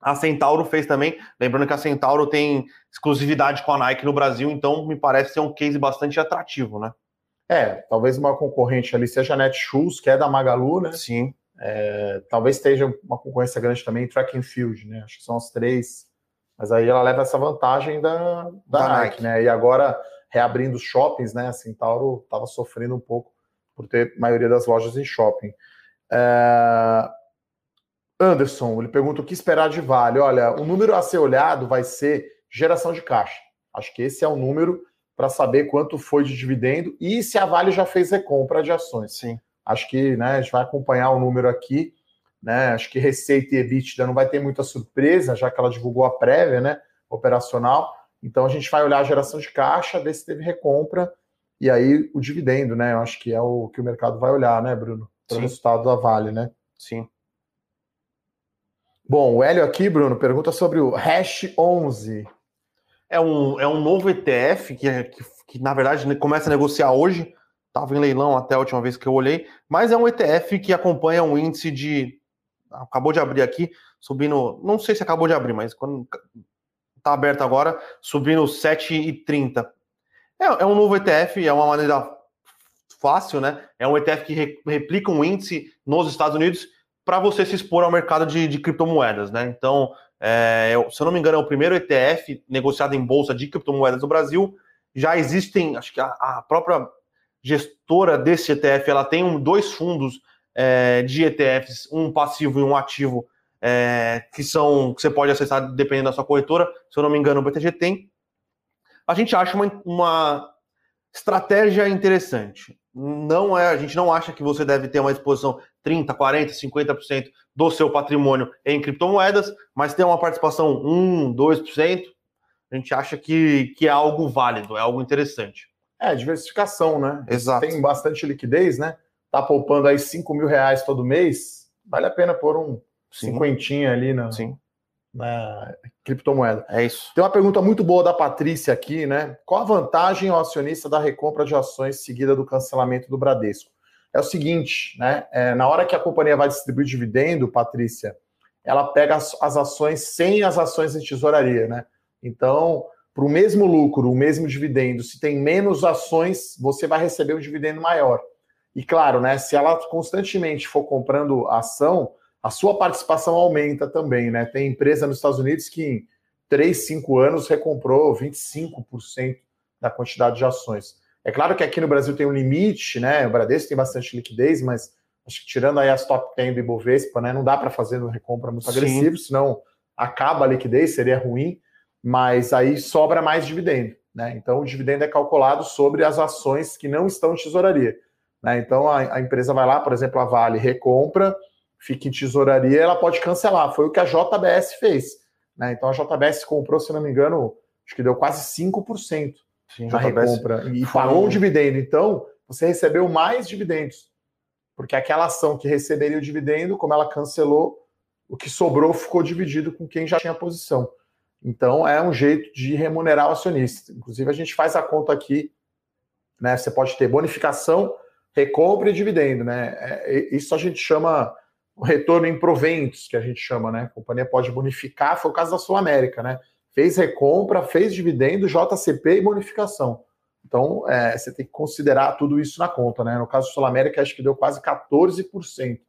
a Centauro fez também. Lembrando que a Centauro tem exclusividade com a Nike no Brasil, então me parece ser um case bastante atrativo, né? É, talvez uma concorrente ali seja a Netshoes, que é da Magalu, né? Sim. É, talvez esteja uma concorrência grande também Track and Field, né? Acho que são as três. Mas aí ela leva essa vantagem da, da, da Nike, Nike, né? E agora, reabrindo os shoppings, né? A Centauro estava sofrendo um pouco por ter maioria das lojas em shopping. É... Anderson, ele pergunta o que esperar de Vale. Olha, o número a ser olhado vai ser geração de caixa. Acho que esse é o número para saber quanto foi de dividendo e se a Vale já fez recompra de ações. Sim. Acho que né, a gente vai acompanhar o número aqui. Né? Acho que receita e EBITDA não vai ter muita surpresa, já que ela divulgou a prévia né, operacional. Então a gente vai olhar a geração de caixa, ver se teve recompra e aí o dividendo, né? Eu acho que é o que o mercado vai olhar, né, Bruno? Para o resultado da Vale, né? Sim. Bom, o Hélio aqui, Bruno, pergunta sobre o Hash 11 é um, é um novo ETF que, é, que, que, na verdade, começa a negociar hoje. Estava em leilão até a última vez que eu olhei, mas é um ETF que acompanha um índice de. Acabou de abrir aqui, subindo. Não sei se acabou de abrir, mas quando está aberto agora, subindo 7,30. É, é um novo ETF, é uma maneira fácil, né? É um ETF que re, replica um índice nos Estados Unidos para você se expor ao mercado de, de criptomoedas, né? Então, é, se eu não me engano, é o primeiro ETF negociado em bolsa de criptomoedas no Brasil. Já existem, acho que a, a própria gestora desse ETF, ela tem um, dois fundos é, de ETFs, um passivo e um ativo, é, que são que você pode acessar dependendo da sua corretora. Se eu não me engano, o BTG tem. A gente acha uma, uma estratégia interessante. Não é, a gente não acha que você deve ter uma exposição 30, 40, 50% do seu patrimônio em criptomoedas, mas tem uma participação 1, 2%, a gente acha que, que é algo válido, é algo interessante. É, diversificação, né? Exato. Tem bastante liquidez, né? Tá poupando aí 5 mil reais todo mês, vale a pena pôr um Sim. cinquentinha ali na, Sim. na criptomoeda. É isso. Tem uma pergunta muito boa da Patrícia aqui, né? Qual a vantagem ao acionista da recompra de ações seguida do cancelamento do Bradesco? É o seguinte, né? É, na hora que a companhia vai distribuir dividendo, Patrícia, ela pega as, as ações sem as ações de tesouraria, né? Então, para o mesmo lucro, o mesmo dividendo, se tem menos ações, você vai receber um dividendo maior. E claro, né, se ela constantemente for comprando ação, a sua participação aumenta também, né? Tem empresa nos Estados Unidos que em 3, 5 anos recomprou 25% da quantidade de ações. É claro que aqui no Brasil tem um limite, né? O Bradesco tem bastante liquidez, mas acho que tirando aí as top 10 do Ibovespa, né? Não dá para fazer uma recompra muito agressiva, senão acaba a liquidez, seria ruim mas aí sobra mais dividendo. Né? Então, o dividendo é calculado sobre as ações que não estão em tesouraria. Né? Então, a, a, empresa vai lá, por exemplo, a Vale recompra, fica em tesouraria, ela pode cancelar. Foi o que a JBS fez. Né? Então, a JBS comprou, se não me engano, acho que deu quase 5% Sim, na recompra e pagou um dividendo. Então, você recebeu mais dividendos. Porque aquela ação que receberia o dividendo, como ela cancelou, o que sobrou ficou dividido com quem já tinha posição. Então, é um jeito de remunerar o acionista. Inclusive, a gente faz a conta aqui, né? Você pode ter bonificação, recompra e dividendo, né? É, isso a gente chama o retorno em proventos, que a gente chama, né? A companhia pode bonificar, foi o caso da Sul América, né? Fez recompra, fez dividendo, JCP e bonificação. Então, é, você tem que considerar tudo isso na conta, né? No caso da Sul América, acho que deu quase 14%,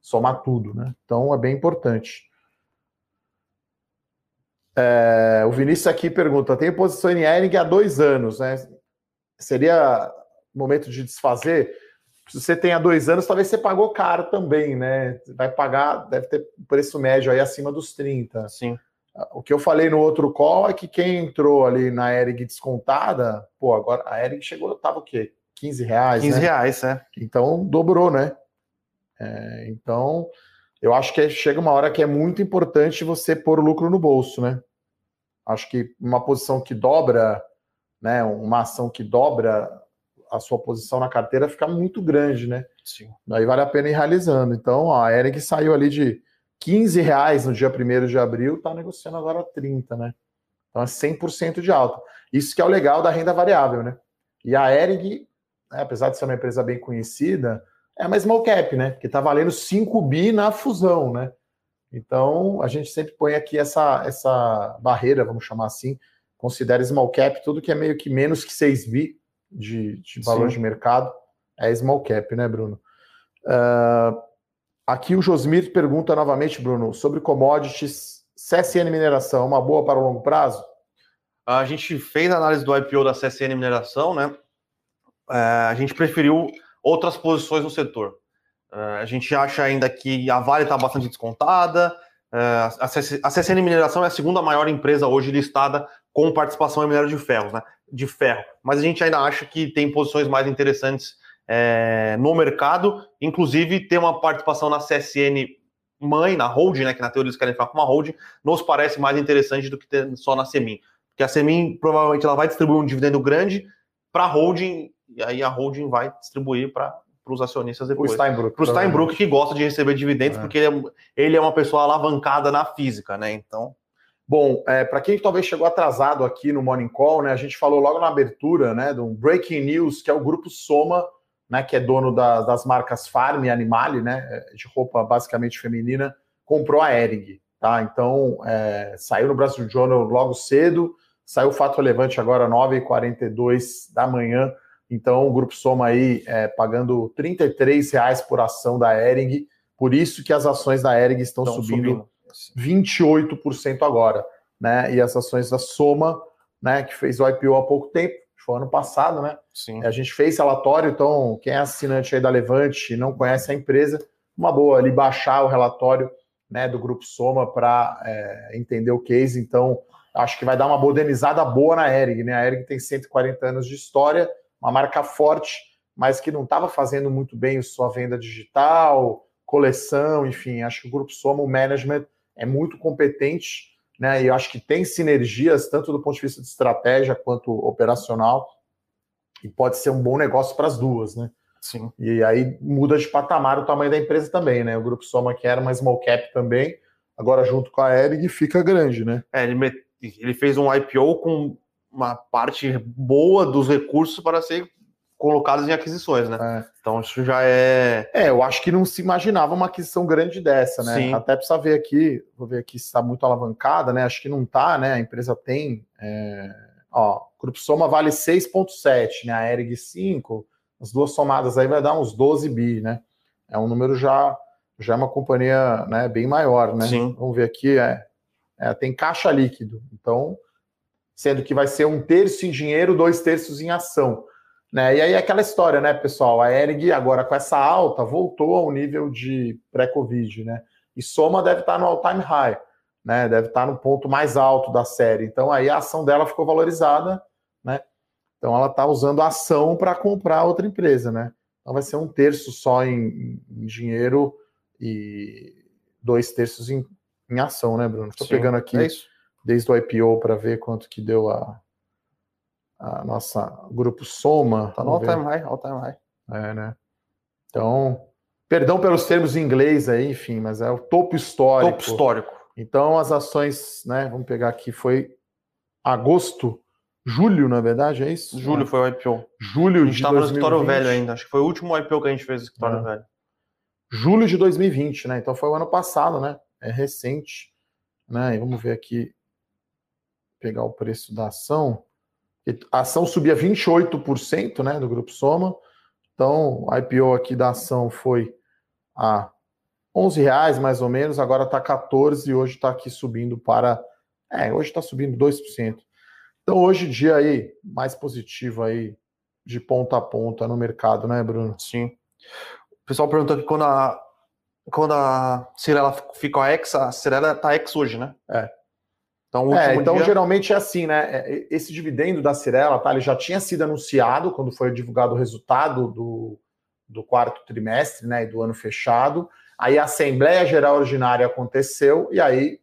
somar tudo, né? Então, é bem importante. É, o Vinícius aqui pergunta: tem posição em Ering há dois anos, né? Seria momento de desfazer? Se você tem há dois anos, talvez você pagou caro também, né? Vai pagar, deve ter preço médio aí acima dos 30. Sim. O que eu falei no outro call é que quem entrou ali na Ering descontada, pô, agora a Ering chegou, tava o quê? 15 reais. 15 né? reais, é. Então dobrou, né? É, então, eu acho que chega uma hora que é muito importante você pôr o lucro no bolso, né? Acho que uma posição que dobra, né, uma ação que dobra a sua posição na carteira fica muito grande, né? Sim. Aí vale a pena ir realizando. Então, a Eric saiu ali de 15 reais no dia 1 de abril, está negociando agora 30, né? Então é 100% de alta. Isso que é o legal da renda variável, né? E a Eric, né, apesar de ser uma empresa bem conhecida, é uma small cap, né? Que está valendo 5 bi na fusão, né? Então, a gente sempre põe aqui essa, essa barreira, vamos chamar assim, considera small cap, tudo que é meio que menos que 6 bi de, de valor Sim. de mercado é small cap, né, Bruno? Uh, aqui o Josmir pergunta novamente, Bruno, sobre commodities, CSN Mineração, uma boa para o longo prazo? A gente fez a análise do IPO da CSN Mineração, né? Uh, a gente preferiu outras posições no setor. Uh, a gente acha ainda que a Vale está bastante descontada. A CSN Mineração é a segunda maior empresa hoje listada com participação em minério de ferro, né? De ferro. Mas a gente ainda acha que tem posições mais interessantes é, no mercado, inclusive ter uma participação na CSN mãe, na holding, né? Que na teoria eles querem ficar com uma holding, nos parece mais interessante do que ter só na Semin. Porque a Semin provavelmente ela vai distribuir um dividendo grande para a holding, e aí a holding vai distribuir para os acionistas depois. Para o Steinbrück, que gosta de receber dividendos, é. porque ele é, ele é, uma pessoa alavancada na física, né? Então. Bom, é, para quem talvez chegou atrasado aqui no Morning Call, né? A gente falou logo na abertura, né? De um Breaking News, que é o grupo Soma, né? Que é dono da, das marcas Farm e Animale, né? É, de roupa basicamente feminina, comprou a Ering, tá? Então, é, saiu no Brasil Journal logo cedo, saiu o fato relevante agora, 9h42 da manhã então, o Grupo Soma aí é, pagando R$ reais por ação da Ering, por isso que as ações da Ering estão, estão subindo, subindo 28% agora. Né? E as ações da Soma, né, que fez o IPO há pouco tempo, foi ano passado, né? Sim. A gente fez relatório, então quem é assinante aí da Levante e não conhece a empresa, uma boa ali baixar o relatório né, do Grupo Soma para é, entender o case. Então, acho que vai dar uma modernizada boa na Ering, né? A Ering tem 140 anos de história, uma marca forte, mas que não estava fazendo muito bem sua venda digital, coleção, enfim. Acho que o Grupo Soma, o management, é muito competente, né? E eu acho que tem sinergias, tanto do ponto de vista de estratégia quanto operacional, e pode ser um bom negócio para as duas, né? Sim. E aí muda de patamar o tamanho da empresa também, né? O Grupo Soma, que era uma small cap também, agora junto com a Ering fica grande, né? É, ele, ele fez um IPO com uma parte boa dos recursos para ser colocadas em aquisições, né? É. Então isso já é. É, eu acho que não se imaginava uma aquisição grande dessa, né? Sim. Até precisa ver aqui, vou ver aqui se está muito alavancada, né? Acho que não está, né? A empresa tem. É... Ó, Grupo Soma vale 6,7, né? A ERG 5, as duas somadas aí vai dar uns 12 bi, né? É um número já, já é uma companhia né, bem maior, né? Sim. Vamos ver aqui, é, é, tem caixa líquido. Então, sendo que vai ser um terço em dinheiro, dois terços em ação. Né? E aí é aquela história, né, pessoal? A ERG, agora com essa alta, voltou ao nível de pré-Covid, né? E Soma deve estar no all-time high, né? Deve estar no ponto mais alto da série. Então aí a ação dela ficou valorizada, né? Então ela está usando a ação para comprar outra empresa, né? Então vai ser um terço só em, em dinheiro e dois terços em, em ação, né, Bruno? Estou pegando aqui é desde o IPO para ver quanto que deu a, a nossa grupo Soma. Tá no all time high, all time high. É, né? Então, perdão pelos termos em inglês aí, enfim, mas é o topo histórico. Topo histórico. Então, as ações, né, vamos pegar aqui, foi agosto, julho, na verdade, é isso? Julho foi o IPO. Julho a gente estava no escritório velho ainda, acho que foi o último IPO que a gente fez no escritório é. velho. Julho de 2020, né? Então foi o ano passado, né? É recente, né? E vamos ver aqui, pegar o preço da ação. A ação subia 28% né, do Grupo Soma. Então, o IPO aqui da ação foi a 11 reais mais ou menos, agora está 14 e hoje está aqui subindo para. É, hoje está subindo 2%. Então, hoje dia aí, mais positivo aí, de ponta a ponta no mercado, né, Bruno? Sim. O pessoal perguntou aqui quando a, quando a Cirela fica ex, a Cirela está ex hoje, né? É. Então, é, então dia... geralmente é assim, né? É, esse dividendo da Cirela, tá? Ele já tinha sido anunciado quando foi divulgado o resultado do, do quarto trimestre, né? E do ano fechado. Aí a Assembleia Geral Ordinária aconteceu e aí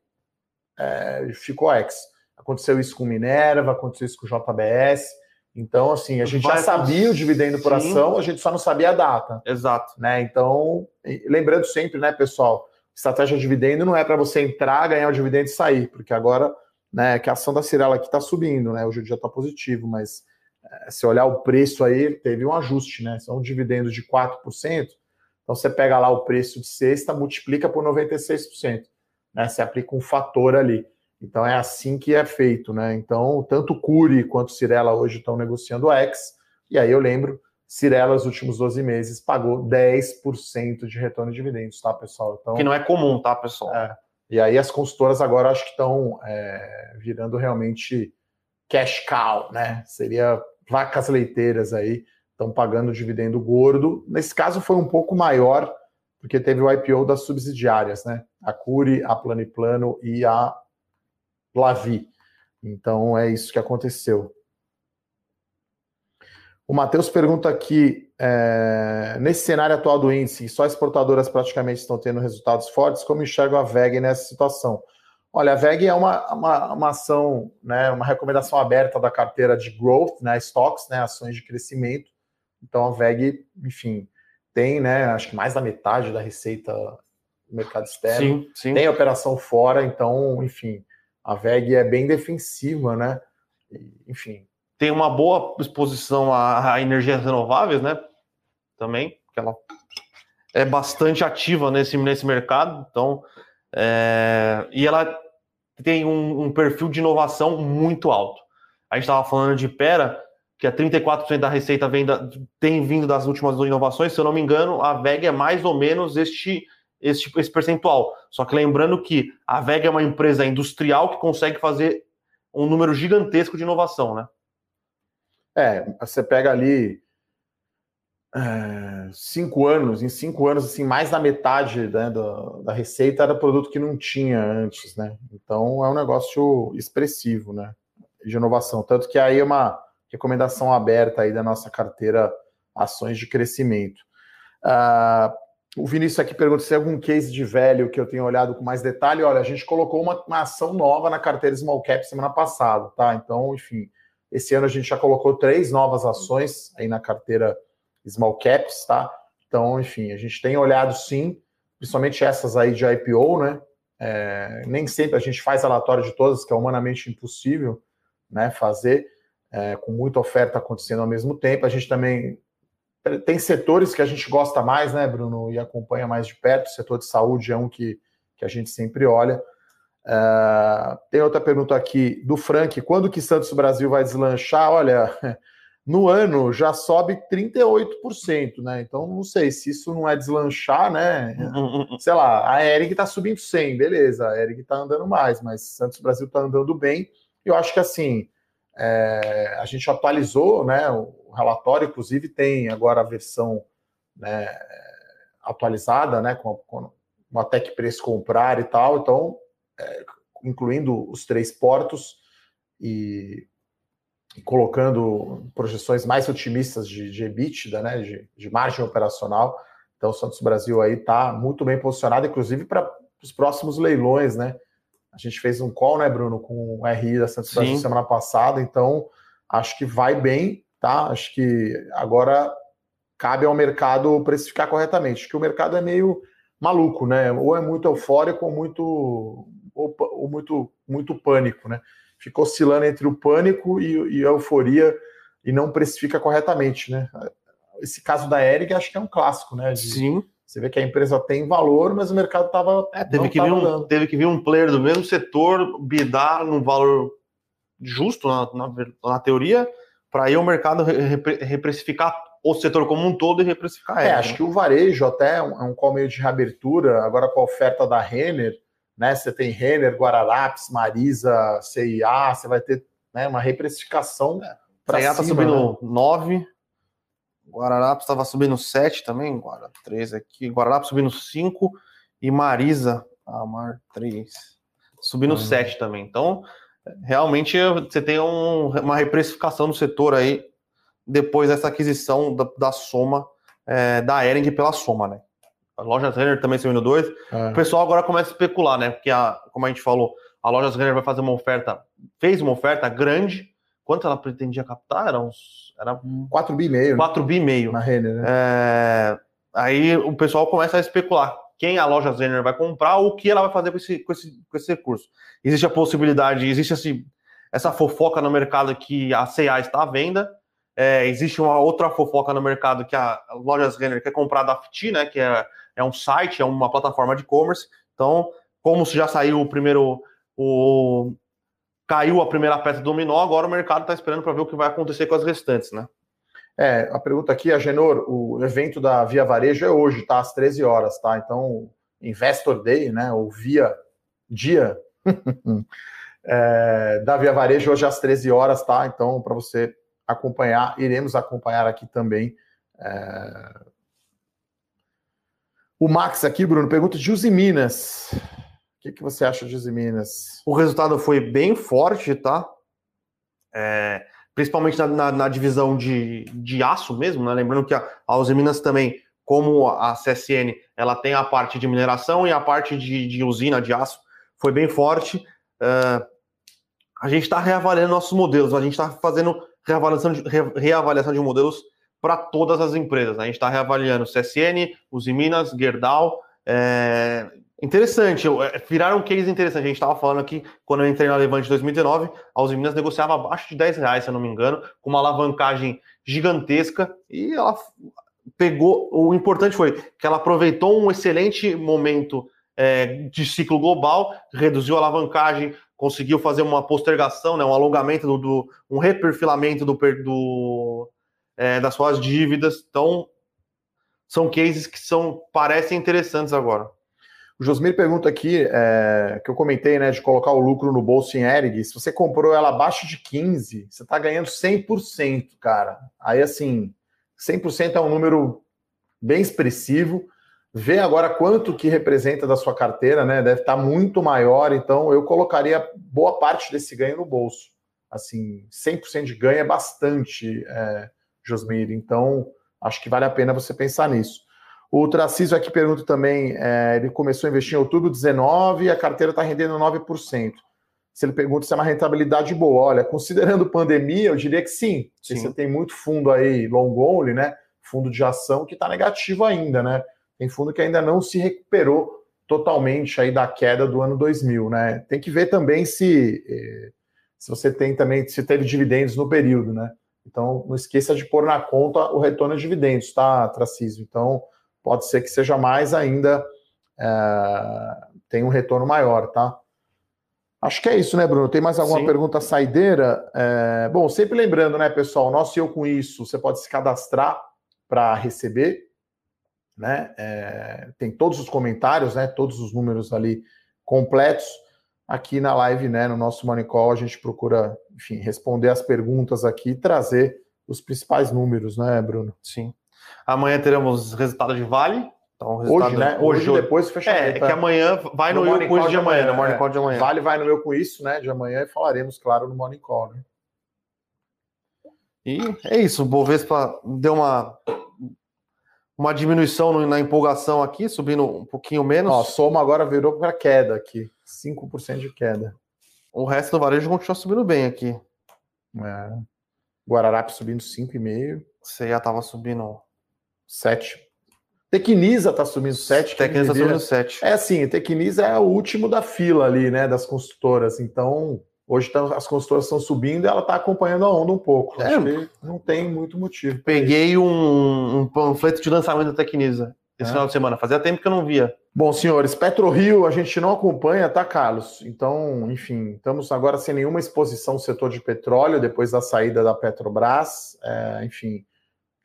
é, ficou ex. Aconteceu isso com Minerva, aconteceu isso com JBS. Então, assim, a gente Vai, já sabia o dividendo por sim. ação, a gente só não sabia a data. Exato. Né? Então, lembrando sempre, né, pessoal, estratégia de dividendo não é para você entrar, ganhar o dividendo e sair, porque agora, né, que a ação da Cirela aqui está subindo, né, hoje o dia está positivo, mas é, se olhar o preço aí, teve um ajuste, né, são dividendos de 4%, então você pega lá o preço de sexta, multiplica por 96%, né, você aplica um fator ali. Então é assim que é feito, né? Então, tanto Curi quanto Cirela hoje estão negociando o X, e aí eu lembro Cirela, nos últimos 12 meses, pagou 10% de retorno de dividendos, tá, pessoal? Então, que não é comum, tá, pessoal? É. E aí as consultoras agora acho que estão é, virando realmente cash cow, né? Seria vacas leiteiras aí, estão pagando dividendo gordo. Nesse caso foi um pouco maior, porque teve o IPO das subsidiárias, né? A Curi, a Plano e a Lavi. Então é isso que aconteceu. O Matheus pergunta aqui: é, nesse cenário atual do índice, só exportadoras praticamente estão tendo resultados fortes, como enxerga a VEG nessa situação? Olha, a VEG é uma, uma, uma, ação, né, uma recomendação aberta da carteira de growth, né, stocks, né, ações de crescimento. Então a VEG, enfim, tem, né, acho que mais da metade da receita do mercado externo. Sim, sim. Tem operação fora, então, enfim, a VEG é bem defensiva, né? Enfim, tem uma boa exposição a, a energias renováveis, né? Também, que ela é bastante ativa nesse, nesse mercado, então, é, e ela tem um, um, perfil de inovação muito alto. A gente estava falando de Pera, que é 34% da receita vem da, tem vindo das últimas inovações, se eu não me engano, a VEG é mais ou menos este, este, esse percentual. Só que lembrando que a VEG é uma empresa industrial que consegue fazer um número gigantesco de inovação, né? É, você pega ali é, cinco anos, em cinco anos, assim, mais da metade né, da, da receita era produto que não tinha antes, né? Então é um negócio expressivo, né? De inovação. Tanto que aí é uma recomendação aberta aí da nossa carteira ações de crescimento. Uh, o Vinícius aqui pergunta se tem algum case de velho que eu tenho olhado com mais detalhe. Olha, a gente colocou uma, uma ação nova na carteira Small Cap semana passada, tá? Então, enfim, esse ano a gente já colocou três novas ações aí na carteira Small Caps, tá? Então, enfim, a gente tem olhado sim, principalmente essas aí de IPO, né? É, nem sempre a gente faz relatório de todas, que é humanamente impossível né, fazer, é, com muita oferta acontecendo ao mesmo tempo. A gente também tem setores que a gente gosta mais, né, Bruno, e acompanha mais de perto. O setor de saúde é um que, que a gente sempre olha. Uh, tem outra pergunta aqui do Frank: quando que Santos Brasil vai deslanchar? Olha, no ano já sobe 38%, né? Então não sei se isso não é deslanchar, né? Sei lá, a Eric tá subindo 100, beleza, a Eric tá andando mais, mas Santos Brasil tá andando bem. Eu acho que assim, é, a gente atualizou, né? O relatório, inclusive, tem agora a versão né, atualizada, né? Com, com uma tech preço comprar e tal, então é, incluindo os três portos e, e, colocando projeções mais otimistas de, de EBITDA, né, de, de margem operacional. Então, o Santos Brasil aí está muito bem posicionado, inclusive para os próximos leilões, né? A gente fez um call, né, Bruno, com o RI da Santos Sim. Brasil semana passada, então acho que vai bem, tá? Acho que agora cabe ao mercado precificar corretamente. Acho que o mercado é meio maluco, né? Ou é muito eufórico ou muito ou, ou muito, muito pânico, né? Fica oscilando entre o pânico e, e, a euforia e não precifica corretamente, né? Esse caso da Eric acho que é um clássico, né? De, Sim. Você vê que a empresa tem valor, mas o mercado estava. É, teve, que vir um, teve que vir um player do mesmo setor bidar num valor justo, na, na, na teoria, para aí o mercado repre, reprecificar o setor como um todo e reprecificar É, acho né? que o varejo até é um, é um meio de reabertura, agora com a oferta da Renner, né? Você tem Renner, Guararapes, Marisa, CIA, você vai ter né, uma reprecificação. É. Para CIA está subindo né? 9, Guararapes estava subindo 7 também, Guarda 3 aqui, Guararapes subindo 5 e Marisa, Amar 3, subindo uhum. 7 também. Então, realmente você tem um, uma reprecificação do setor aí depois dessa aquisição da, da soma é, da Ering pela soma, né? A loja Renner também subindo 2. É. O pessoal agora começa a especular, né? Porque, a, como a gente falou, a loja Renner vai fazer uma oferta, fez uma oferta grande. Quanto ela pretendia captar? Era uns. Era 4 bi meio. 4 bi meio. Na Renner, né? É, aí o pessoal começa a especular quem a loja Renner vai comprar ou o que ela vai fazer com esse, com esse, com esse recurso. Existe a possibilidade, existe esse, essa fofoca no mercado que a CA está à venda. É, existe uma outra fofoca no mercado que a Lojas Renner quer comprar da FT, né? Que é é um site, é uma plataforma de e-commerce. Então, como já saiu o primeiro. O, caiu a primeira peça do dominó, agora o mercado está esperando para ver o que vai acontecer com as restantes, né? É, a pergunta aqui, a Genor, o evento da Via Varejo é hoje, tá? Às 13 horas, tá? Então, Investor Day, né? Ou Via Dia é, da Via Varejo hoje às 13 horas, tá? Então, para você acompanhar, iremos acompanhar aqui também. É, o Max aqui, Bruno, pergunta de Usiminas. O que, que você acha de Usiminas? O resultado foi bem forte, tá? É, principalmente na, na, na, divisão de, de aço mesmo, né? Lembrando que a, a Usiminas também, como a CSN, ela tem a parte de mineração e a parte de, de usina de aço, foi bem forte. Uh, a gente está reavaliando nossos modelos, a gente está fazendo reavaliação de, re, reavaliação de modelos para todas as empresas. Né? A gente está reavaliando CSN, Usiminas, Gerdau. É... Interessante, é, viraram um case interessante. A gente estava falando aqui, quando eu entrei na Levante em 2019, a Usiminas negociava abaixo de 10 reais, se eu não me engano, com uma alavancagem gigantesca e ela pegou. O importante foi que ela aproveitou um excelente momento é, de ciclo global, reduziu a alavancagem, conseguiu fazer uma postergação, né, um alongamento do, do um reperfilamento do, do é, das suas dívidas. Então, são cases que são parecem interessantes agora. O Josmir pergunta aqui, é, que eu comentei, né, de colocar o lucro no bolso em Erig. Se você comprou ela abaixo de 15, você está ganhando 100%, cara. Aí, assim, 100% é um número bem expressivo. Vê agora quanto que representa da sua carteira, né? Deve estar tá muito maior. Então, eu colocaria boa parte desse ganho no bolso. Assim, 100% de ganho é bastante. É, Josmir. Então, acho que vale a pena você pensar nisso. O Tracísio aqui pergunta também: é, ele começou a investir em outubro 19 e a carteira está rendendo 9%. Se ele pergunta se é uma rentabilidade boa, olha, considerando pandemia, eu diria que sim. sim. Você tem muito fundo aí, long only, né? Fundo de ação que está negativo ainda, né? Tem fundo que ainda não se recuperou totalmente aí da queda do ano 2000, né? Tem que ver também se, eh, se você tem também, se teve dividendos no período, né? Então, não esqueça de pôr na conta o retorno de dividendos, tá, Tracísio? Então, pode ser que seja mais ainda, é, tem um retorno maior, tá? Acho que é isso, né, Bruno? Tem mais alguma Sim. pergunta saideira? É, bom, sempre lembrando, né, pessoal, nosso Eu Com Isso, você pode se cadastrar para receber, né? É, tem todos os comentários, né? Todos os números ali completos. Aqui na live, né, no nosso Money Call, a gente procura, enfim, responder as perguntas aqui e trazer os principais números, né, Bruno? Sim. Amanhã teremos resultado de Vale, então, hoje, né? Hoje, hoje depois fecha É, é que amanhã vai no, no Morning Call de amanhã, no Morning Call de amanhã. Vale vai no meu com isso, né? De amanhã e falaremos, claro, no Morning Call, né? E é isso, o Bovespa deu uma uma diminuição na empolgação aqui, subindo um pouquinho menos. Ó, soma agora virou para queda aqui, 5% de queda. O resto do varejo continua subindo bem aqui. É. Guararapes subindo 5,5. Você já estava subindo 7 Tecnisa está subindo 7. Tecnisa está subindo 7. É assim, Tecnisa é o último da fila ali, né, das construtoras. Então, hoje tá, as construtoras estão subindo e ela está acompanhando a onda um pouco. É, Acho que não tem muito motivo. Peguei um, um, panfleto de lançamento da Tecnisa esse é. final de semana. Fazia tempo que eu não via. Bom, senhores, PetroRio a gente não acompanha, tá, Carlos? Então, enfim, estamos agora sem nenhuma exposição no setor de petróleo depois da saída da Petrobras. É, enfim,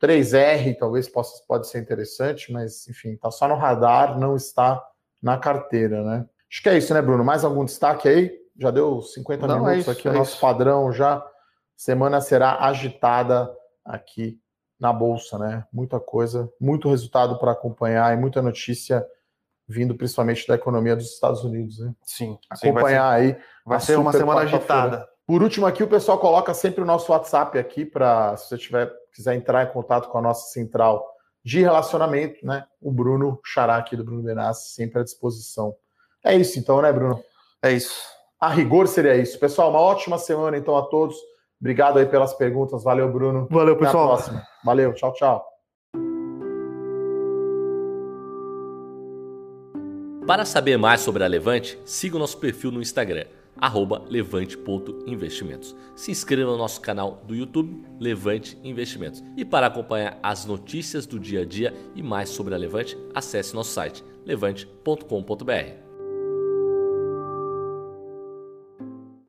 3R talvez possa pode ser interessante, mas enfim, está só no radar, não está na carteira, né? Acho que é isso, né, Bruno? Mais algum destaque aí? Já deu 50 não, minutos é isso, aqui, é o nosso isso. padrão já. Semana será agitada aqui na bolsa, né? Muita coisa, muito resultado para acompanhar e muita notícia vindo principalmente da economia dos Estados Unidos, né? Sim. Acompanhar sim, vai ser, aí. Vai ser uma semana agitada. Por último, aqui o pessoal coloca sempre o nosso WhatsApp aqui para se você tiver quiser entrar em contato com a nossa central de relacionamento, né? O Bruno Xará aqui do Bruno Benassi, sempre à disposição. É isso então, né, Bruno? É isso. A rigor seria isso. Pessoal, uma ótima semana então a todos. Obrigado aí pelas perguntas. Valeu, Bruno. Valeu, pessoal. Até a próxima. Valeu, tchau, tchau. Para saber mais sobre a Levante, siga o nosso perfil no Instagram levante.investimentos. Se inscreva no nosso canal do YouTube Levante Investimentos. E para acompanhar as notícias do dia a dia e mais sobre a Levante, acesse nosso site levante.com.br.